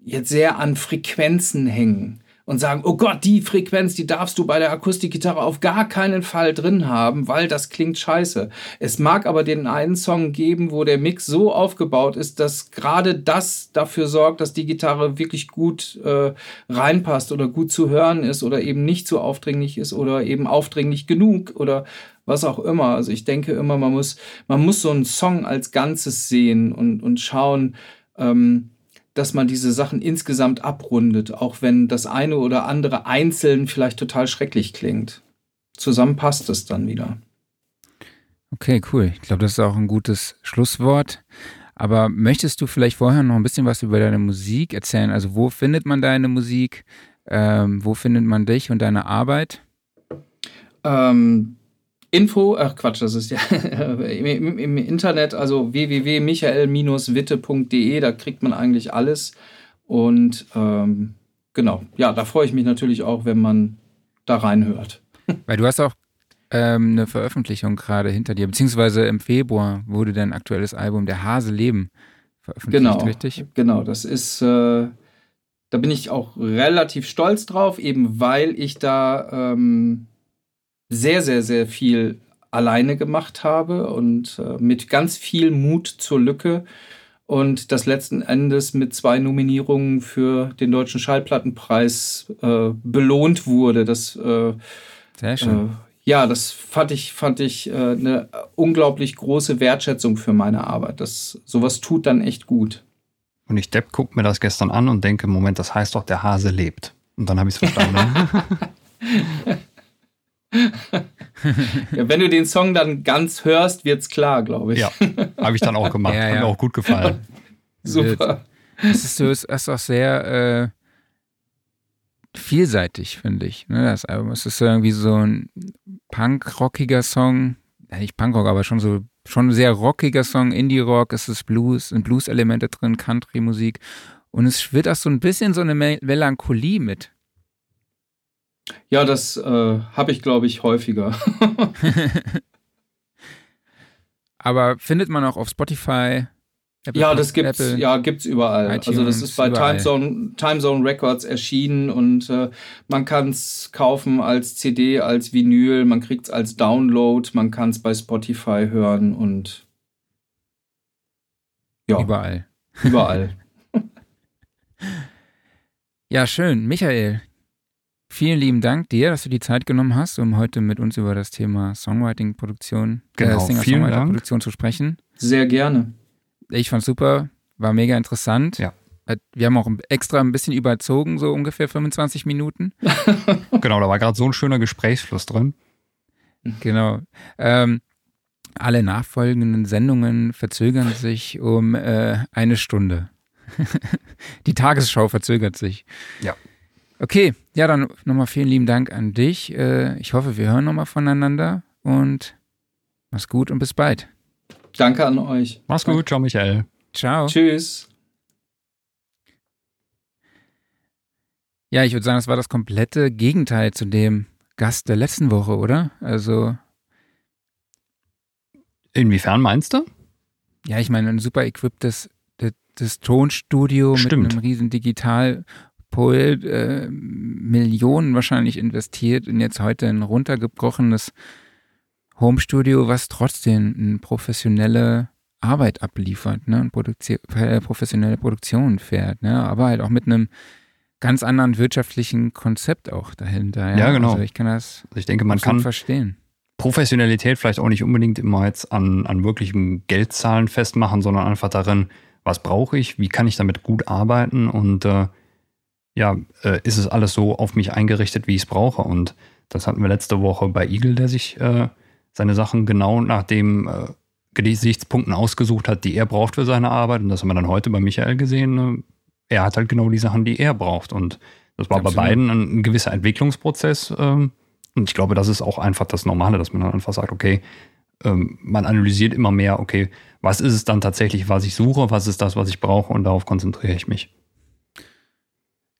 jetzt sehr an Frequenzen hängen und sagen, oh Gott, die Frequenz, die darfst du bei der Akustikgitarre auf gar keinen Fall drin haben, weil das klingt scheiße. Es mag aber den einen Song geben, wo der Mix so aufgebaut ist, dass gerade das dafür sorgt, dass die Gitarre wirklich gut äh, reinpasst oder gut zu hören ist oder eben nicht zu aufdringlich ist oder eben aufdringlich genug oder was auch immer. Also ich denke immer, man muss, man muss so einen Song als Ganzes sehen und, und schauen, ähm, dass man diese Sachen insgesamt abrundet, auch wenn das eine oder andere einzeln vielleicht total schrecklich klingt. Zusammen passt es dann wieder. Okay, cool. Ich glaube, das ist auch ein gutes Schlusswort. Aber möchtest du vielleicht vorher noch ein bisschen was über deine Musik erzählen? Also wo findet man deine Musik? Ähm, wo findet man dich und deine Arbeit? Ähm, Info, ach Quatsch, das ist ja (laughs) im, im, Internet, also www.michael-witte.de, da kriegt man eigentlich alles. Und ähm, genau, ja, da freue ich mich natürlich auch, wenn man da reinhört. (laughs) Weil du hast auch ähm, eine Veröffentlichung gerade hinter dir, beziehungsweise im Februar wurde dein aktuelles Album Der Hase Leben veröffentlicht, genau, richtig? Genau, das ist, äh, da bin ich auch relativ stolz drauf, eben weil ich da ähm, sehr, sehr, sehr viel alleine gemacht habe und äh, mit ganz viel Mut zur Lücke und das letzten Endes mit zwei Nominierungen für den Deutschen Schallplattenpreis äh, belohnt wurde. Das, äh, Sehr schön. Äh, ja, das fand ich, fand ich äh, eine unglaublich große Wertschätzung für meine Arbeit. Das, sowas tut dann echt gut. Und ich Depp guckt mir das gestern an und denke, Moment, das heißt doch, der Hase lebt. Und dann habe ich es verstanden. (laughs) (laughs) ja, wenn du den Song dann ganz hörst, wird's klar, glaube ich. Ja, habe ich dann auch gemacht. Ja, ja. Hat mir auch gut gefallen. (laughs) Super. Es ist, so, es ist auch sehr äh, vielseitig, finde ich. Ne, das Album. Es ist irgendwie so ein punk-rockiger Song. Ja, nicht Punkrock, aber schon so schon ein sehr rockiger Song, Indie-Rock, es ist Blues, sind Blues-Elemente drin, Country-Musik. Und es schwirrt auch so ein bisschen so eine Melancholie mit. Ja, das äh, habe ich, glaube ich, häufiger. (laughs) Aber findet man auch auf Spotify? Apple, ja, das gibt's, Apple, ja, gibt's überall. ITunes, also das ist bei Timezone, Timezone Records erschienen und äh, man kann es kaufen als CD, als Vinyl, man kriegt es als Download, man kann es bei Spotify hören und ja. Überall. Überall. (laughs) ja, schön. Michael, Vielen lieben Dank dir, dass du die Zeit genommen hast, um heute mit uns über das Thema Songwriting-Produktion, äh, genau, äh, Singer-Songwriter-Produktion zu sprechen. Sehr gerne. Ich fand's super, war mega interessant. Ja. Wir haben auch extra ein bisschen überzogen, so ungefähr 25 Minuten. (laughs) genau, da war gerade so ein schöner Gesprächsfluss drin. Genau. Ähm, alle nachfolgenden Sendungen verzögern (laughs) sich um äh, eine Stunde. (laughs) Die Tagesschau verzögert sich. Ja. Okay, ja, dann nochmal vielen lieben Dank an dich. Äh, ich hoffe, wir hören nochmal voneinander und mach's gut und bis bald. Danke an euch. Mach's gut, ciao Michael. Ciao. Tschüss. Ja, ich würde sagen, das war das komplette Gegenteil zu dem Gast der letzten Woche, oder? Also. Inwiefern meinst du? Ja, ich meine, ein super equiptes das, das Tonstudio Stimmt. mit einem riesen Digital Poet äh, Millionen wahrscheinlich investiert in jetzt heute ein runtergebrochenes Homestudio, was trotzdem eine professionelle Arbeit abliefert, ne, und Produzi äh, professionelle Produktionen fährt, ne, aber halt auch mit einem ganz anderen wirtschaftlichen Konzept auch dahinter. Ja, ja genau. Also ich kann das also ich denke, man kann verstehen. Professionalität vielleicht auch nicht unbedingt immer jetzt an, an wirklichen Geldzahlen festmachen, sondern einfach darin, was brauche ich, wie kann ich damit gut arbeiten und äh, ja, äh, ist es alles so auf mich eingerichtet, wie ich es brauche. Und das hatten wir letzte Woche bei Eagle, der sich äh, seine Sachen genau nach dem äh, Gesichtspunkten ausgesucht hat, die er braucht für seine Arbeit. Und das haben wir dann heute bei Michael gesehen. Ne? Er hat halt genau die Sachen, die er braucht. Und das war Absolut. bei beiden ein, ein gewisser Entwicklungsprozess. Ähm, und ich glaube, das ist auch einfach das Normale, dass man dann einfach sagt, okay, ähm, man analysiert immer mehr, okay, was ist es dann tatsächlich, was ich suche, was ist das, was ich brauche und darauf konzentriere ich mich.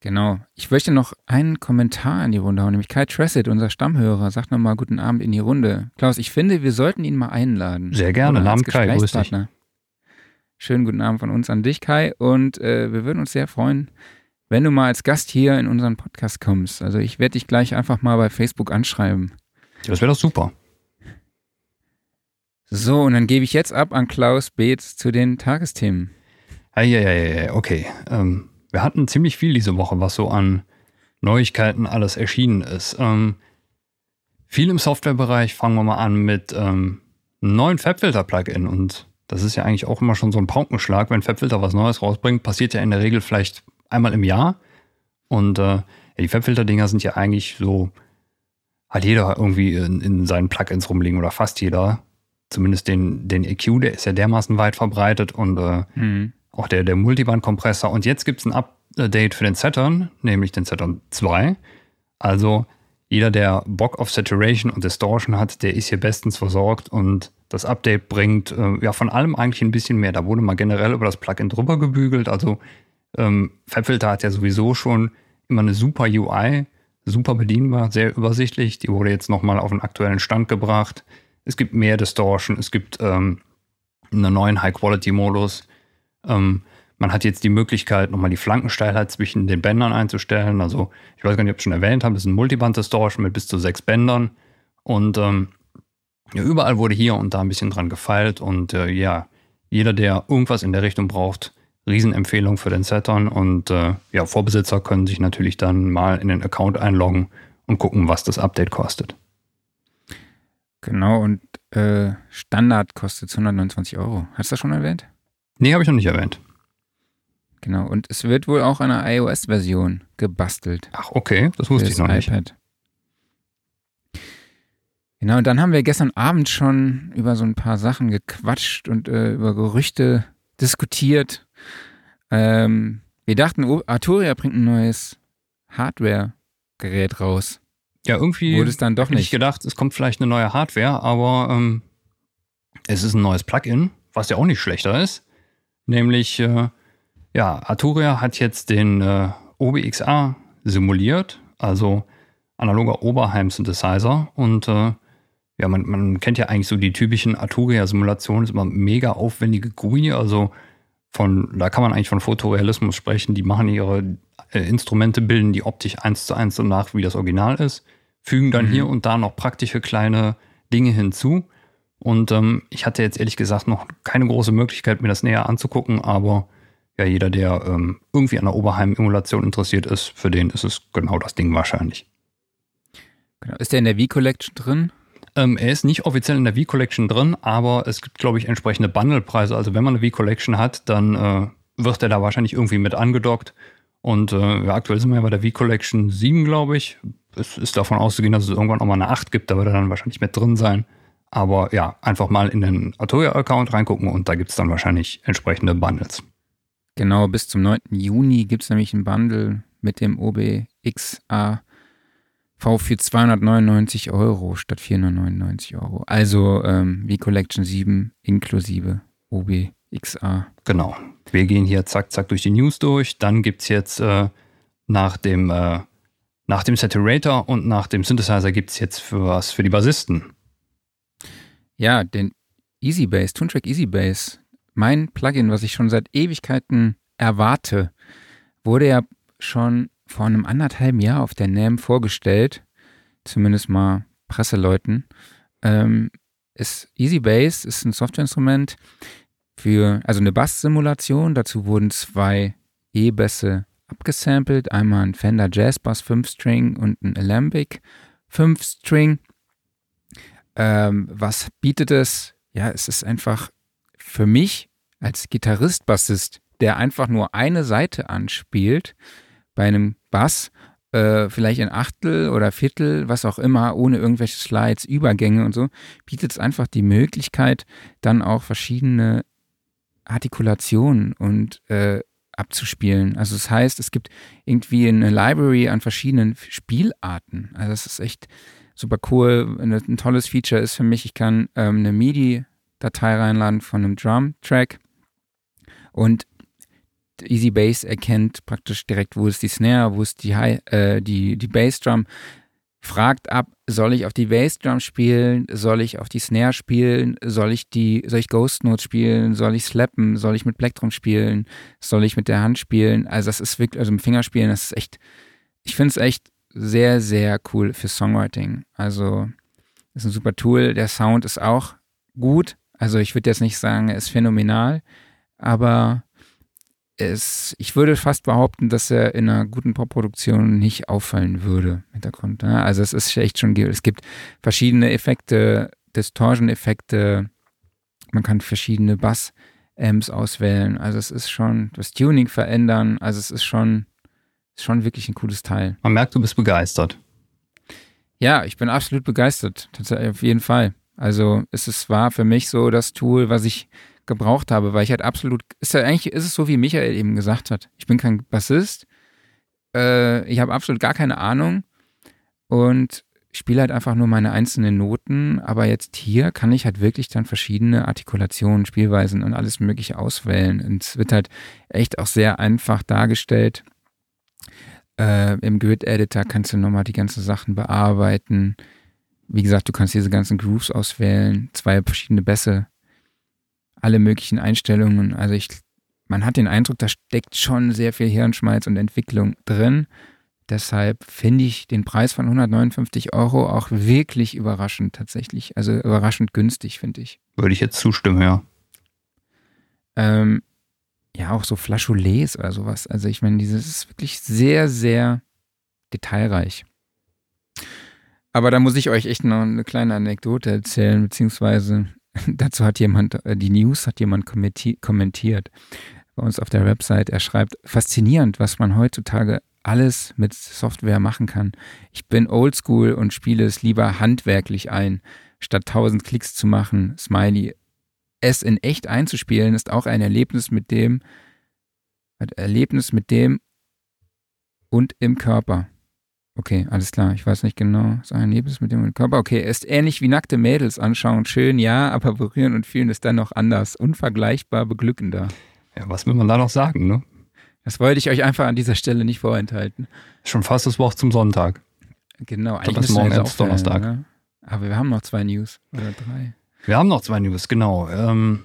Genau. Ich möchte noch einen Kommentar in die Runde hauen, nämlich Kai Tressett, unser Stammhörer, sagt nochmal guten Abend in die Runde. Klaus, ich finde, wir sollten ihn mal einladen. Sehr gerne. Namen Kai, grüß dich. Schönen guten Abend von uns an dich, Kai. Und äh, wir würden uns sehr freuen, wenn du mal als Gast hier in unseren Podcast kommst. Also ich werde dich gleich einfach mal bei Facebook anschreiben. Das wäre doch super. So, und dann gebe ich jetzt ab an Klaus Beetz zu den Tagesthemen. Eieiei, okay. Ähm, wir hatten ziemlich viel diese Woche, was so an Neuigkeiten alles erschienen ist. Ähm, viel im Softwarebereich. Fangen wir mal an mit ähm, einem neuen Fabfilter-Plugin. Und das ist ja eigentlich auch immer schon so ein Paukenschlag. Wenn Fabfilter was Neues rausbringt, passiert ja in der Regel vielleicht einmal im Jahr. Und äh, die Fabfilter-Dinger sind ja eigentlich so, hat jeder irgendwie in, in seinen Plugins rumliegen oder fast jeder. Zumindest den, den EQ, der ist ja dermaßen weit verbreitet und äh, mhm. Auch der, der Multiband-Kompressor. Und jetzt gibt es ein Update für den Saturn, nämlich den Saturn 2. Also jeder, der Bock auf Saturation und Distortion hat, der ist hier bestens versorgt und das Update bringt äh, ja von allem eigentlich ein bisschen mehr. Da wurde mal generell über das Plugin drüber gebügelt. Also ähm, FabFilter hat ja sowieso schon immer eine super UI, super bedienbar, sehr übersichtlich. Die wurde jetzt nochmal auf den aktuellen Stand gebracht. Es gibt mehr Distortion, es gibt ähm, einen neuen High-Quality-Modus. Ähm, man hat jetzt die Möglichkeit, nochmal die Flankensteilheit zwischen den Bändern einzustellen. Also, ich weiß gar nicht, ob ich schon erwähnt habe, das ist ein Multiband-Distortion mit bis zu sechs Bändern. Und ähm, ja, überall wurde hier und da ein bisschen dran gefeilt. Und äh, ja, jeder, der irgendwas in der Richtung braucht, Riesenempfehlung für den Saturn. Und äh, ja, Vorbesitzer können sich natürlich dann mal in den Account einloggen und gucken, was das Update kostet. Genau, und äh, Standard kostet 129 Euro. Hast du das schon erwähnt? Nee, habe ich noch nicht erwähnt. Genau, und es wird wohl auch eine iOS-Version gebastelt. Ach, okay, das wusste ich noch nicht. iPad. Genau, und dann haben wir gestern Abend schon über so ein paar Sachen gequatscht und äh, über Gerüchte diskutiert. Ähm, wir dachten, oh, Arturia bringt ein neues Hardware-Gerät raus. Ja, irgendwie wurde es dann doch nicht. Ich gedacht, es kommt vielleicht eine neue Hardware, aber ähm, es ist ein neues Plugin, was ja auch nicht schlechter ist. Nämlich, äh, ja, Arturia hat jetzt den äh, OBXA simuliert, also analoger Oberheim-Synthesizer. Und äh, ja, man, man, kennt ja eigentlich so die typischen Arturia-Simulationen, ist immer mega aufwendige GUI, also von, da kann man eigentlich von Fotorealismus sprechen. Die machen ihre äh, Instrumente, bilden die optisch eins zu eins so nach, wie das Original ist fügen dann mhm. hier und da noch praktische kleine Dinge hinzu. Und ähm, ich hatte jetzt ehrlich gesagt noch keine große Möglichkeit, mir das näher anzugucken, aber ja, jeder, der ähm, irgendwie an der Oberheim-Emulation interessiert ist, für den ist es genau das Ding wahrscheinlich. Genau. Ist der in der V-Collection drin? Ähm, er ist nicht offiziell in der V-Collection drin, aber es gibt, glaube ich, entsprechende Bundle-Preise. Also wenn man eine V-Collection hat, dann äh, wird er da wahrscheinlich irgendwie mit angedockt. Und äh, ja, aktuell sind wir ja bei der V-Collection 7, glaube ich es ist davon auszugehen, dass es irgendwann auch mal eine 8 gibt, da wird er dann wahrscheinlich mit drin sein. Aber ja, einfach mal in den Arturia-Account reingucken und da gibt es dann wahrscheinlich entsprechende Bundles. Genau, bis zum 9. Juni gibt es nämlich ein Bundle mit dem OBXA V für 299 Euro statt 499 Euro. Also ähm, wie Collection 7 inklusive OBXA. Genau. Wir gehen hier zack, zack durch die News durch. Dann gibt es jetzt äh, nach dem äh, nach dem Saturator und nach dem Synthesizer gibt es jetzt für was für die Bassisten. Ja, den EasyBass, Toontrack EasyBass, mein Plugin, was ich schon seit Ewigkeiten erwarte, wurde ja schon vor einem anderthalben Jahr auf der NAM vorgestellt, zumindest mal Presseleuten. Ähm, ist EasyBass ist ein Softwareinstrument für, also eine Bass-Simulation. Dazu wurden zwei E-Bässe abgesampelt. Einmal ein Fender Jazz Bass 5-String und ein Alembic 5-String. Ähm, was bietet es? Ja, es ist einfach für mich als Gitarrist, Bassist, der einfach nur eine Seite anspielt bei einem Bass, äh, vielleicht ein Achtel oder Viertel, was auch immer, ohne irgendwelche Slides, Übergänge und so, bietet es einfach die Möglichkeit, dann auch verschiedene Artikulationen und äh, abzuspielen. Also das heißt, es gibt irgendwie eine Library an verschiedenen Spielarten. Also das ist echt super cool. Ein tolles Feature ist für mich, ich kann ähm, eine MIDI-Datei reinladen von einem Drum-Track und Easy Bass erkennt praktisch direkt, wo ist die Snare, wo ist die, High, äh, die, die Bassdrum, fragt ab, soll ich auf die Bassdrum spielen, soll ich auf die Snare spielen, soll ich die, soll ich Ghost Notes spielen, soll ich slappen, soll ich mit Plektrum spielen, soll ich mit der Hand spielen, also das ist wirklich, also mit Finger spielen, das ist echt, ich finde es echt sehr, sehr cool für Songwriting. Also ist ein super Tool, der Sound ist auch gut, also ich würde jetzt nicht sagen, er ist phänomenal, aber es, ich würde fast behaupten, dass er in einer guten Popproduktion nicht auffallen würde im Hintergrund. Ne? Also es ist echt schon, es gibt verschiedene Effekte, Distortion-Effekte, man kann verschiedene Bass-Amps auswählen. Also es ist schon, das Tuning verändern, also es ist schon, ist schon wirklich ein cooles Teil. Man merkt, du bist begeistert. Ja, ich bin absolut begeistert, auf jeden Fall. Also es ist, war für mich so das Tool, was ich gebraucht habe, weil ich halt absolut, ist ja eigentlich, ist es so, wie Michael eben gesagt hat. Ich bin kein Bassist, äh, ich habe absolut gar keine Ahnung und spiele halt einfach nur meine einzelnen Noten, aber jetzt hier kann ich halt wirklich dann verschiedene Artikulationen, Spielweisen und alles Mögliche auswählen. Und es wird halt echt auch sehr einfach dargestellt. Äh, Im Grid-Editor kannst du nochmal die ganzen Sachen bearbeiten. Wie gesagt, du kannst diese ganzen Grooves auswählen, zwei verschiedene Bässe alle möglichen Einstellungen. Also ich, man hat den Eindruck, da steckt schon sehr viel Hirnschmalz und Entwicklung drin. Deshalb finde ich den Preis von 159 Euro auch wirklich überraschend tatsächlich. Also überraschend günstig, finde ich. Würde ich jetzt zustimmen, ja. Ähm, ja, auch so Flascholets oder sowas. Also ich meine, dieses ist wirklich sehr, sehr detailreich. Aber da muss ich euch echt noch eine kleine Anekdote erzählen, beziehungsweise (laughs) Dazu hat jemand, äh, die News hat jemand kommentiert bei uns auf der Website. Er schreibt, faszinierend, was man heutzutage alles mit Software machen kann. Ich bin oldschool und spiele es lieber handwerklich ein, statt tausend Klicks zu machen. Smiley. Es in echt einzuspielen ist auch ein Erlebnis mit dem, Erlebnis mit dem und im Körper. Okay, alles klar. Ich weiß nicht genau. So ein Nebel mit dem Körper. Okay, er ist ähnlich wie nackte Mädels anschauen. Schön, ja, aber berühren und fühlen ist dann noch anders. Unvergleichbar beglückender. Ja, was will man da noch sagen, ne? Das wollte ich euch einfach an dieser Stelle nicht vorenthalten. Schon fast das Wort zum Sonntag. Genau, eigentlich ist morgen erst Donnerstag. Ne? Aber wir haben noch zwei News oder drei. Wir haben noch zwei News, genau. Ähm,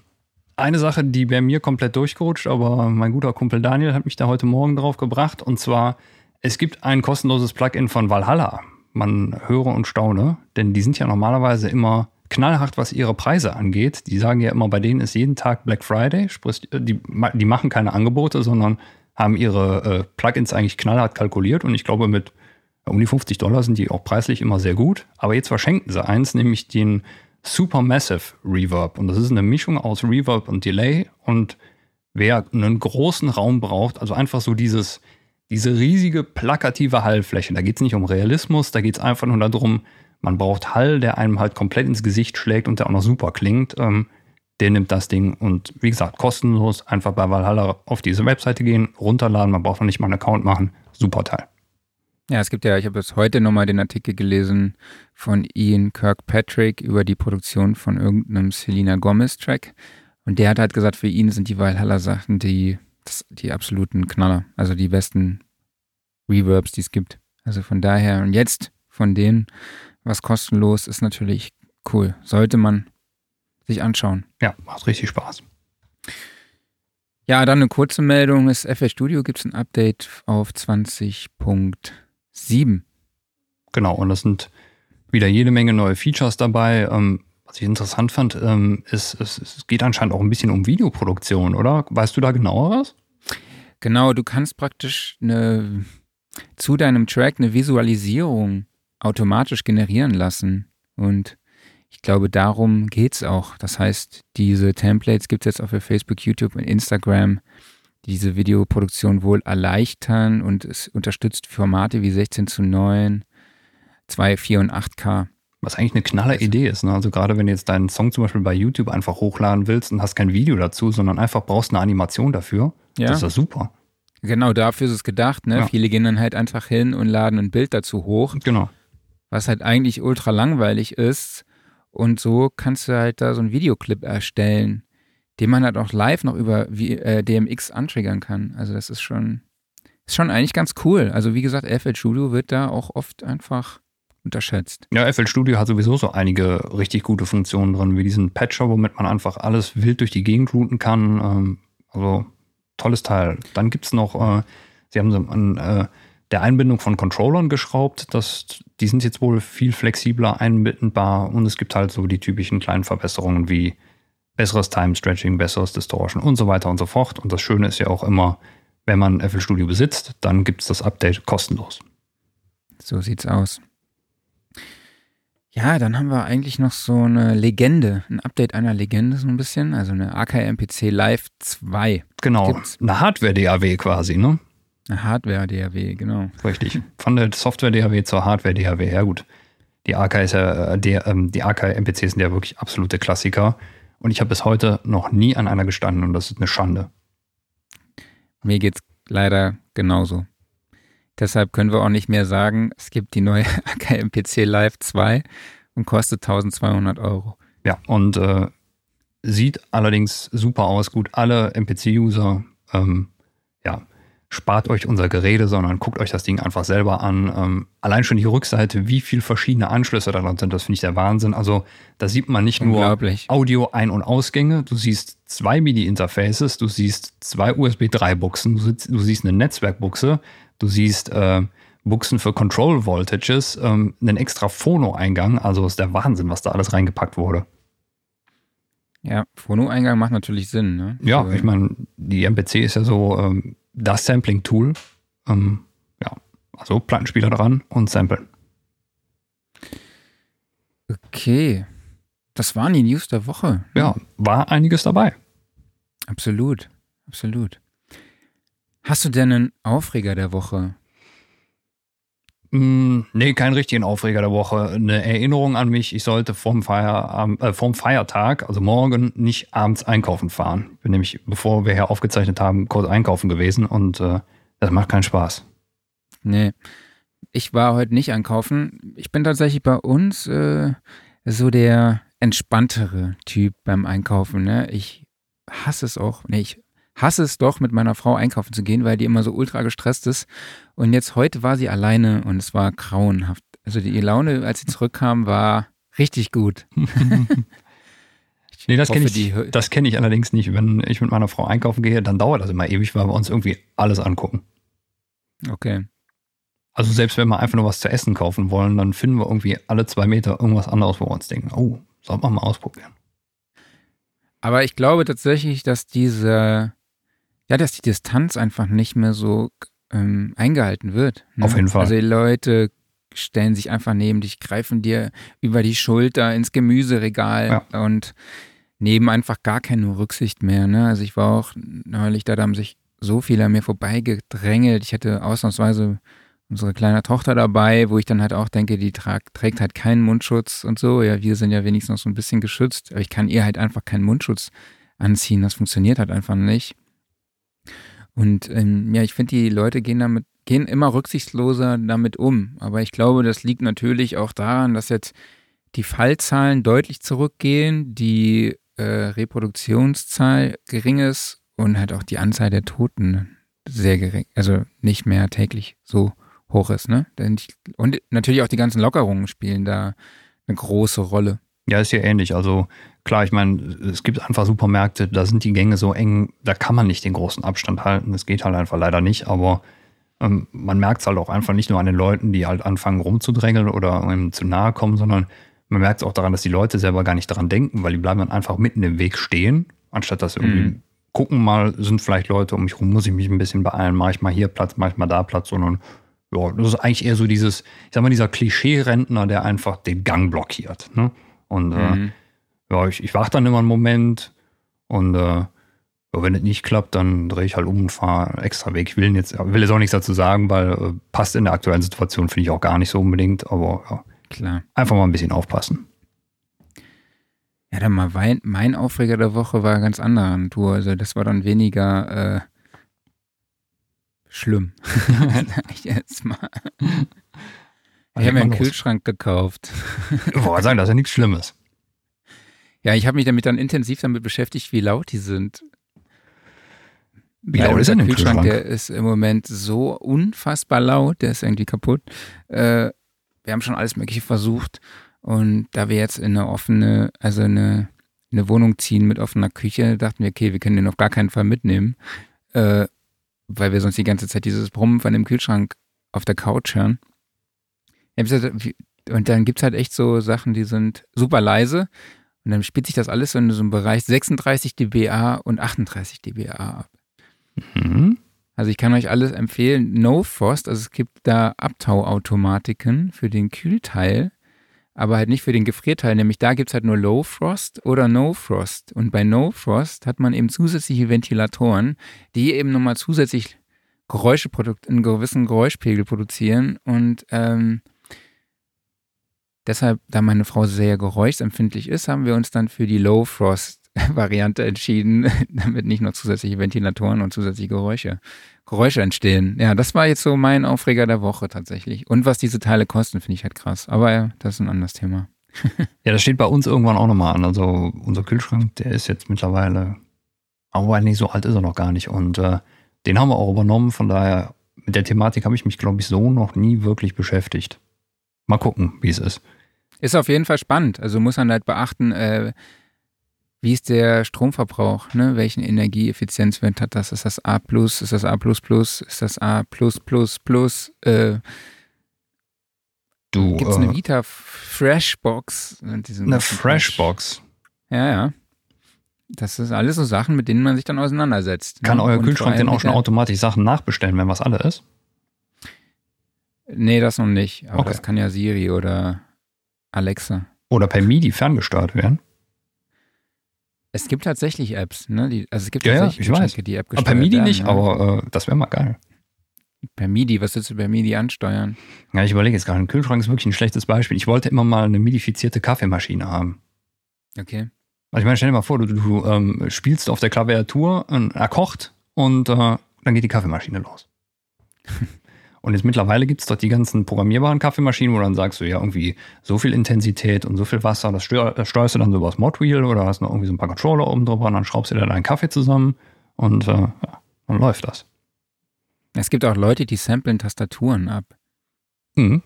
eine Sache, die bei mir komplett durchgerutscht, aber mein guter Kumpel Daniel hat mich da heute Morgen drauf gebracht. Und zwar es gibt ein kostenloses Plugin von Valhalla. Man höre und staune, denn die sind ja normalerweise immer knallhart, was ihre Preise angeht. Die sagen ja immer, bei denen ist jeden Tag Black Friday, sprich, die, die machen keine Angebote, sondern haben ihre äh, Plugins eigentlich knallhart kalkuliert und ich glaube, mit um die 50 Dollar sind die auch preislich immer sehr gut. Aber jetzt verschenken sie eins, nämlich den Supermassive Reverb. Und das ist eine Mischung aus Reverb und Delay. Und wer einen großen Raum braucht, also einfach so dieses, diese riesige plakative Hallfläche. Da geht es nicht um Realismus, da geht es einfach nur darum, man braucht Hall, der einem halt komplett ins Gesicht schlägt und der auch noch super klingt. Ähm, der nimmt das Ding und wie gesagt, kostenlos einfach bei Valhalla auf diese Webseite gehen, runterladen, man braucht noch nicht mal einen Account machen. Super Teil. Ja, es gibt ja, ich habe jetzt heute nochmal den Artikel gelesen von Ian Kirkpatrick über die Produktion von irgendeinem Selena Gomez-Track. Und der hat halt gesagt, für ihn sind die Valhalla-Sachen die die absoluten Knaller, also die besten Reverbs, die es gibt. Also von daher, und jetzt von denen, was kostenlos ist natürlich cool. Sollte man sich anschauen. Ja, macht richtig Spaß. Ja, dann eine kurze Meldung. Das FL Studio gibt es ein Update auf 20.7. Genau, und das sind wieder jede Menge neue Features dabei. Ähm, was ich interessant fand, ähm, ist, es, es geht anscheinend auch ein bisschen um Videoproduktion, oder? Weißt du da genauer was? Genau, du kannst praktisch eine, zu deinem Track eine Visualisierung automatisch generieren lassen. Und ich glaube, darum geht es auch. Das heißt, diese Templates gibt es jetzt auch für Facebook, YouTube und Instagram. Diese Videoproduktion wohl erleichtern und es unterstützt Formate wie 16 zu 9, 2, 4 und 8K. Was eigentlich eine knaller Idee ist. Ne? Also gerade wenn du jetzt deinen Song zum Beispiel bei YouTube einfach hochladen willst und hast kein Video dazu, sondern einfach brauchst eine Animation dafür, ja. das ist das super. Genau, dafür ist es gedacht. Ne? Ja. Viele gehen dann halt einfach hin und laden ein Bild dazu hoch. Genau. Was halt eigentlich ultra langweilig ist. Und so kannst du halt da so einen Videoclip erstellen, den man halt auch live noch über äh, DMX antriggern kann. Also das ist schon, ist schon eigentlich ganz cool. Also wie gesagt, FL Studio wird da auch oft einfach unterschätzt. Ja, FL Studio hat sowieso so einige richtig gute Funktionen drin, wie diesen Patcher, womit man einfach alles wild durch die Gegend routen kann. Ähm, also tolles Teil. Dann gibt es noch, äh, sie haben so an äh, der Einbindung von Controllern geschraubt. Das, die sind jetzt wohl viel flexibler einbindbar und es gibt halt so die typischen kleinen Verbesserungen wie besseres Time Stretching, besseres Distortion und so weiter und so fort. Und das Schöne ist ja auch immer, wenn man FL Studio besitzt, dann gibt es das Update kostenlos. So sieht's aus. Ja, dann haben wir eigentlich noch so eine Legende, ein Update einer Legende so ein bisschen, also eine AKMPC Live 2. Genau, eine Hardware-DAW quasi, ne? Eine Hardware-DAW, genau. Richtig, von der Software-DAW zur Hardware-DAW, ja gut. Die AK ist ja, äh, ähm, die AK-MPCs sind ja wirklich absolute Klassiker und ich habe bis heute noch nie an einer gestanden und das ist eine Schande. Mir geht's leider genauso. Deshalb können wir auch nicht mehr sagen, es gibt die neue (laughs) AKMPC Live 2 und kostet 1200 Euro. Ja, und äh, sieht allerdings super aus. Gut, alle MPC-User, ähm, spart euch unser Gerede, sondern guckt euch das Ding einfach selber an. Ähm, allein schon die Rückseite, wie viele verschiedene Anschlüsse da dran sind, das finde ich der Wahnsinn. Also da sieht man nicht nur Audio-Ein- und Ausgänge, du siehst zwei MIDI-Interfaces, du siehst zwei USB 3-Buchsen, du, du, siehst eine Netzwerkbuchse, Du siehst äh, Buchsen für Control Voltages, ähm, einen extra Phono-Eingang. Also ist der Wahnsinn, was da alles reingepackt wurde. Ja, Phono-Eingang macht natürlich Sinn. Ne? Ja, ich meine, die MPC ist ja so ähm, das Sampling-Tool. Ähm, ja, also Plattenspieler dran und samplen. Okay. Das waren die News der Woche. Ja, war einiges dabei. Absolut, absolut. Hast du denn einen Aufreger der Woche? Mm, nee, keinen richtigen Aufreger der Woche. Eine Erinnerung an mich, ich sollte vorm, Feier, äh, vorm Feiertag, also morgen, nicht abends einkaufen fahren. Ich bin nämlich, bevor wir hier aufgezeichnet haben, kurz einkaufen gewesen und äh, das macht keinen Spaß. Nee, ich war heute nicht einkaufen. Ich bin tatsächlich bei uns äh, so der entspanntere Typ beim Einkaufen. Ne? Ich hasse es auch. Nee, ich hasse es doch, mit meiner Frau einkaufen zu gehen, weil die immer so ultra gestresst ist. Und jetzt heute war sie alleine und es war grauenhaft. Also die Laune, als sie zurückkam, war richtig gut. (laughs) nee, das kenne ich, das kenn ich allerdings nicht. Wenn ich mit meiner Frau einkaufen gehe, dann dauert das immer ewig, weil wir uns irgendwie alles angucken. Okay. Also selbst wenn wir einfach nur was zu essen kaufen wollen, dann finden wir irgendwie alle zwei Meter irgendwas anderes, wo wir uns denken, oh, soll man mal ausprobieren. Aber ich glaube tatsächlich, dass diese ja, dass die Distanz einfach nicht mehr so ähm, eingehalten wird. Ne? Auf jeden Fall. Also die Leute stellen sich einfach neben dich, greifen dir über die Schulter ins Gemüseregal ja. und nehmen einfach gar keine Rücksicht mehr. Ne? Also ich war auch neulich, da, da haben sich so viele an mir vorbeigedrängelt. Ich hatte ausnahmsweise unsere kleine Tochter dabei, wo ich dann halt auch denke, die trägt halt keinen Mundschutz und so. Ja, wir sind ja wenigstens noch so ein bisschen geschützt, aber ich kann ihr halt einfach keinen Mundschutz anziehen. Das funktioniert halt einfach nicht. Und ähm, ja, ich finde, die Leute gehen damit, gehen immer rücksichtsloser damit um. Aber ich glaube, das liegt natürlich auch daran, dass jetzt die Fallzahlen deutlich zurückgehen, die äh, Reproduktionszahl gering ist und halt auch die Anzahl der Toten sehr gering, also nicht mehr täglich so hoch ist, ne? Und natürlich auch die ganzen Lockerungen spielen da eine große Rolle. Ja, ist ja ähnlich. Also klar, ich meine, es gibt einfach Supermärkte, da sind die Gänge so eng, da kann man nicht den großen Abstand halten. Das geht halt einfach leider nicht, aber ähm, man merkt es halt auch einfach nicht nur an den Leuten, die halt anfangen rumzudrängeln oder ähm, zu nahe kommen, sondern man merkt es auch daran, dass die Leute selber gar nicht daran denken, weil die bleiben dann einfach mitten im Weg stehen, anstatt dass irgendwie mhm. gucken mal, sind vielleicht Leute um mich rum, muss ich mich ein bisschen beeilen, mache ich mal hier Platz, mache ich mal da Platz, sondern ja, das ist eigentlich eher so dieses, ich sag mal, dieser Klischee-Rentner, der einfach den Gang blockiert. Ne? Und äh, mhm. äh, ja, ich, ich warte dann immer einen Moment und äh, wenn es nicht klappt, dann drehe ich halt um und fahre extra weg. Ich will jetzt, will jetzt auch nichts dazu sagen, weil äh, passt in der aktuellen Situation, finde ich auch gar nicht so unbedingt. Aber ja, klar. Einfach mal ein bisschen aufpassen. Ja, dann mal mein, mein Aufreger der Woche war ganz anderer Natur. Also das war dann weniger äh, schlimm. (laughs) Sag ich jetzt mal. Ich habe mir einen los. Kühlschrank gekauft. Ich wollte sagen, das ist ja nichts Schlimmes. Ja, ich habe mich damit dann intensiv damit beschäftigt, wie laut die sind. Wie laut ist denn der Kühlschrank? Kühlschrank? Der ist im Moment so unfassbar laut, der ist irgendwie kaputt. Äh, wir haben schon alles Mögliche versucht. Und da wir jetzt in eine offene, also eine, eine Wohnung ziehen mit offener Küche, dachten wir, okay, wir können den auf gar keinen Fall mitnehmen, äh, weil wir sonst die ganze Zeit dieses Brummen von dem Kühlschrank auf der Couch hören. Und dann gibt es halt echt so Sachen, die sind super leise. Und dann spielt sich das alles so in so einem Bereich 36 dBA und 38 dBA ab. Mhm. Also ich kann euch alles empfehlen. No Frost, also es gibt da Abtauautomatiken für den Kühlteil, aber halt nicht für den Gefrierteil. Nämlich da gibt es halt nur Low Frost oder No Frost. Und bei No Frost hat man eben zusätzliche Ventilatoren, die eben nochmal zusätzlich Geräusche einen gewissen Geräuschpegel produzieren. Und ähm, deshalb, da meine Frau sehr geräuschempfindlich ist, haben wir uns dann für die Low Frost (laughs) Variante entschieden, (laughs) damit nicht noch zusätzliche Ventilatoren und zusätzliche Geräusche, Geräusche entstehen. Ja, das war jetzt so mein Aufreger der Woche tatsächlich. Und was diese Teile kosten, finde ich halt krass. Aber das ist ein anderes Thema. (laughs) ja, das steht bei uns irgendwann auch nochmal an. Also unser Kühlschrank, der ist jetzt mittlerweile, aber nicht so alt ist er noch gar nicht. Und äh, den haben wir auch übernommen. Von daher, mit der Thematik habe ich mich, glaube ich, so noch nie wirklich beschäftigt. Mal gucken, wie es ist. Ist auf jeden Fall spannend. Also muss man halt beachten, äh, wie ist der Stromverbrauch? Ne? Welchen Energieeffizienzwert hat das? Ist das A+, ist das A++, ist das A++++? Äh, du, Gibt es eine äh, Vita Freshbox? Eine Freshbox? Ja, ja. Das ist alles so Sachen, mit denen man sich dann auseinandersetzt. Ne? Kann ne? euer Und Kühlschrank denn auch schon automatisch Sachen nachbestellen, wenn was alle ist? Nee, das noch nicht. Aber okay. das kann ja Siri oder Alexa. Oder per MIDI ferngesteuert werden? Es gibt tatsächlich Apps, ne? Die, also es gibt ja, tatsächlich ja, ich weiß. die App aber Per MIDI werden, nicht, ne? aber äh, das wäre mal geil. Per MIDI, was willst du per MIDI ansteuern? Ja, ich überlege jetzt gerade, ein Kühlschrank ist wirklich ein schlechtes Beispiel. Ich wollte immer mal eine midifizierte Kaffeemaschine haben. Okay. Also ich meine, stell dir mal vor, du, du ähm, spielst auf der Klaviatur, er kocht und äh, dann geht die Kaffeemaschine los. (laughs) Und jetzt mittlerweile gibt es doch die ganzen programmierbaren Kaffeemaschinen, wo dann sagst du ja irgendwie so viel Intensität und so viel Wasser, das steuerst du dann so übers Modwheel oder hast noch irgendwie so ein paar Controller oben drüber und dann schraubst du dir deinen Kaffee zusammen und äh, ja, dann läuft das. Es gibt auch Leute, die samplen Tastaturen ab. Mhm.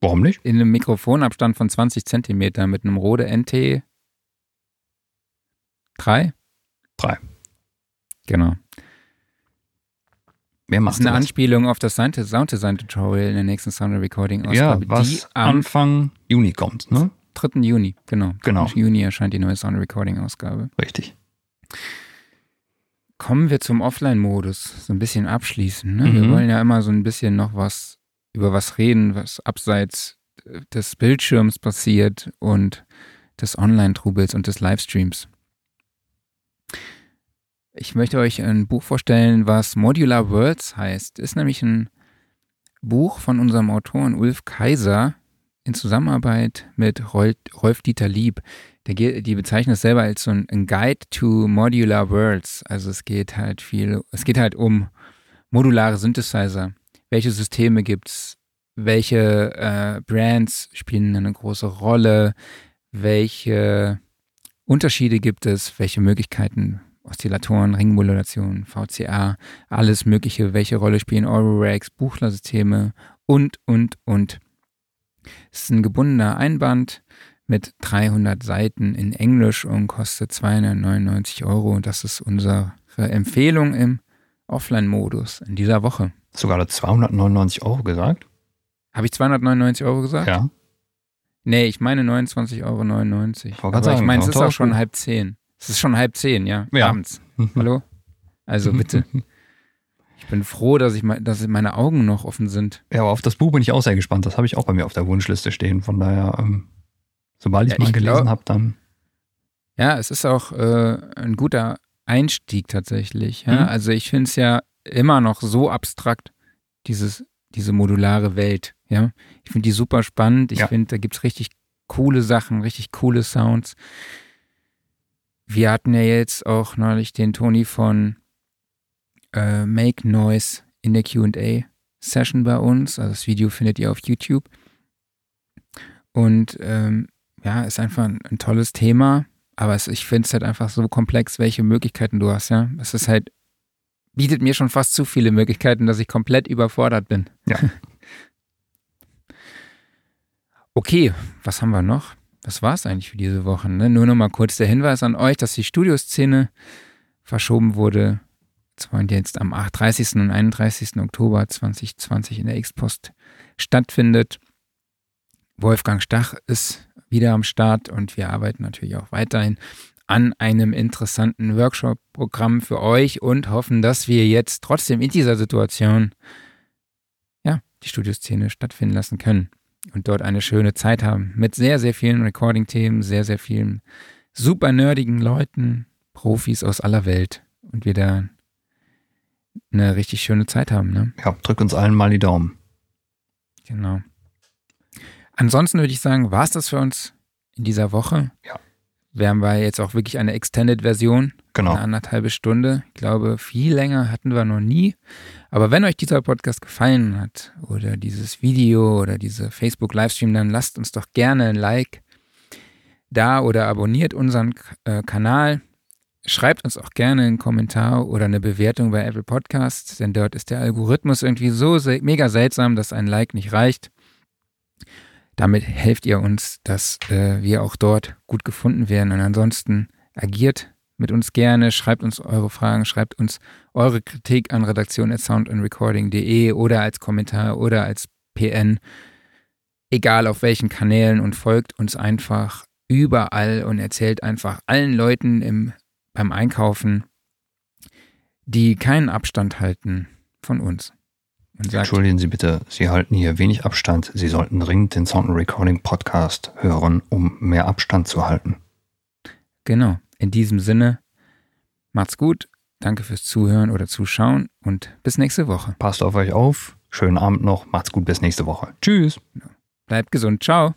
Warum nicht? In einem Mikrofonabstand von 20 Zentimeter mit einem Rode NT 3? 3. Genau. Wer macht das ist eine das? Anspielung auf das Sound Design Tutorial in der nächsten Sound Recording Ausgabe, ja, was die Anfang Juni kommt, ne? 3. Juni, genau. Genau. Juni erscheint die neue Sound Recording Ausgabe. Richtig. Kommen wir zum Offline-Modus, so ein bisschen abschließen. Ne? Mhm. Wir wollen ja immer so ein bisschen noch was über was reden, was abseits des Bildschirms passiert und des Online-Trubels und des Livestreams. Ich möchte euch ein Buch vorstellen, was Modular Worlds heißt. Ist nämlich ein Buch von unserem Autoren Ulf Kaiser in Zusammenarbeit mit Rolf-Dieter Lieb. Der, die bezeichnet es selber als so ein Guide to Modular Worlds. Also es geht halt viel, es geht halt um modulare Synthesizer. Welche Systeme gibt es? Welche äh, Brands spielen eine große Rolle? Welche Unterschiede gibt es? Welche Möglichkeiten Oszillatoren, Ringmodulation, VCA, alles Mögliche, welche Rolle spielen Eurorags, Buchlersysteme und, und, und. Es ist ein gebundener Einband mit 300 Seiten in Englisch und kostet 299 Euro. Und das ist unsere Empfehlung im Offline-Modus in dieser Woche. Sogar 299 Euro gesagt? Habe ich 299 Euro gesagt? Ja. Nee, ich meine 29,99 Euro. Aber sagen, ich meine, es ist auch schon halb zehn. Es ist schon halb zehn, ja, ja. abends. Hallo? Also bitte. Ich bin froh, dass, ich, dass meine Augen noch offen sind. Ja, aber auf das Buch bin ich auch sehr gespannt. Das habe ich auch bei mir auf der Wunschliste stehen. Von daher, ähm, sobald ich ja, mal ich gelesen habe, dann. Ja, es ist auch äh, ein guter Einstieg tatsächlich. Ja? Mhm. Also ich finde es ja immer noch so abstrakt, dieses, diese modulare Welt. Ja? Ich finde die super spannend. Ich ja. finde, da gibt es richtig coole Sachen, richtig coole Sounds. Wir hatten ja jetzt auch neulich den Toni von äh, Make Noise in der QA-Session bei uns. Also das Video findet ihr auf YouTube. Und ähm, ja, ist einfach ein, ein tolles Thema. Aber es, ich finde es halt einfach so komplex, welche Möglichkeiten du hast, ja. Es ist halt, bietet mir schon fast zu viele Möglichkeiten, dass ich komplett überfordert bin. Ja. (laughs) okay, was haben wir noch? Das war es eigentlich für diese Woche. Ne? Nur noch mal kurz der Hinweis an euch, dass die Studioszene verschoben wurde. Zwar jetzt am 30. und 31. Oktober 2020 in der X-Post stattfindet. Wolfgang Stach ist wieder am Start und wir arbeiten natürlich auch weiterhin an einem interessanten Workshop-Programm für euch und hoffen, dass wir jetzt trotzdem in dieser Situation ja, die Studioszene stattfinden lassen können und dort eine schöne Zeit haben mit sehr, sehr vielen Recording-Themen, sehr, sehr vielen super nerdigen Leuten, Profis aus aller Welt und wir da eine richtig schöne Zeit haben. Ne? Ja, drück uns allen mal die Daumen. Genau. Ansonsten würde ich sagen, war es das für uns in dieser Woche. Ja. Wir haben wir jetzt auch wirklich eine Extended-Version. Genau. Eine anderthalbe Stunde. Ich glaube, viel länger hatten wir noch nie. Aber wenn euch dieser Podcast gefallen hat oder dieses Video oder diese Facebook-Livestream, dann lasst uns doch gerne ein Like da oder abonniert unseren äh, Kanal. Schreibt uns auch gerne einen Kommentar oder eine Bewertung bei Apple Podcasts, denn dort ist der Algorithmus irgendwie so mega seltsam, dass ein Like nicht reicht. Damit helft ihr uns, dass äh, wir auch dort gut gefunden werden. Und ansonsten agiert mit uns gerne, schreibt uns eure Fragen, schreibt uns eure Kritik an redaktion.soundandrecording.de oder als Kommentar oder als PN, egal auf welchen Kanälen und folgt uns einfach überall und erzählt einfach allen Leuten im, beim Einkaufen, die keinen Abstand halten von uns. Entschuldigen Sie bitte, Sie halten hier wenig Abstand. Sie sollten dringend den Sound Recording Podcast hören, um mehr Abstand zu halten. Genau. In diesem Sinne, macht's gut. Danke fürs Zuhören oder Zuschauen und bis nächste Woche. Passt auf euch auf. Schönen Abend noch. Macht's gut. Bis nächste Woche. Tschüss. Bleibt gesund. Ciao.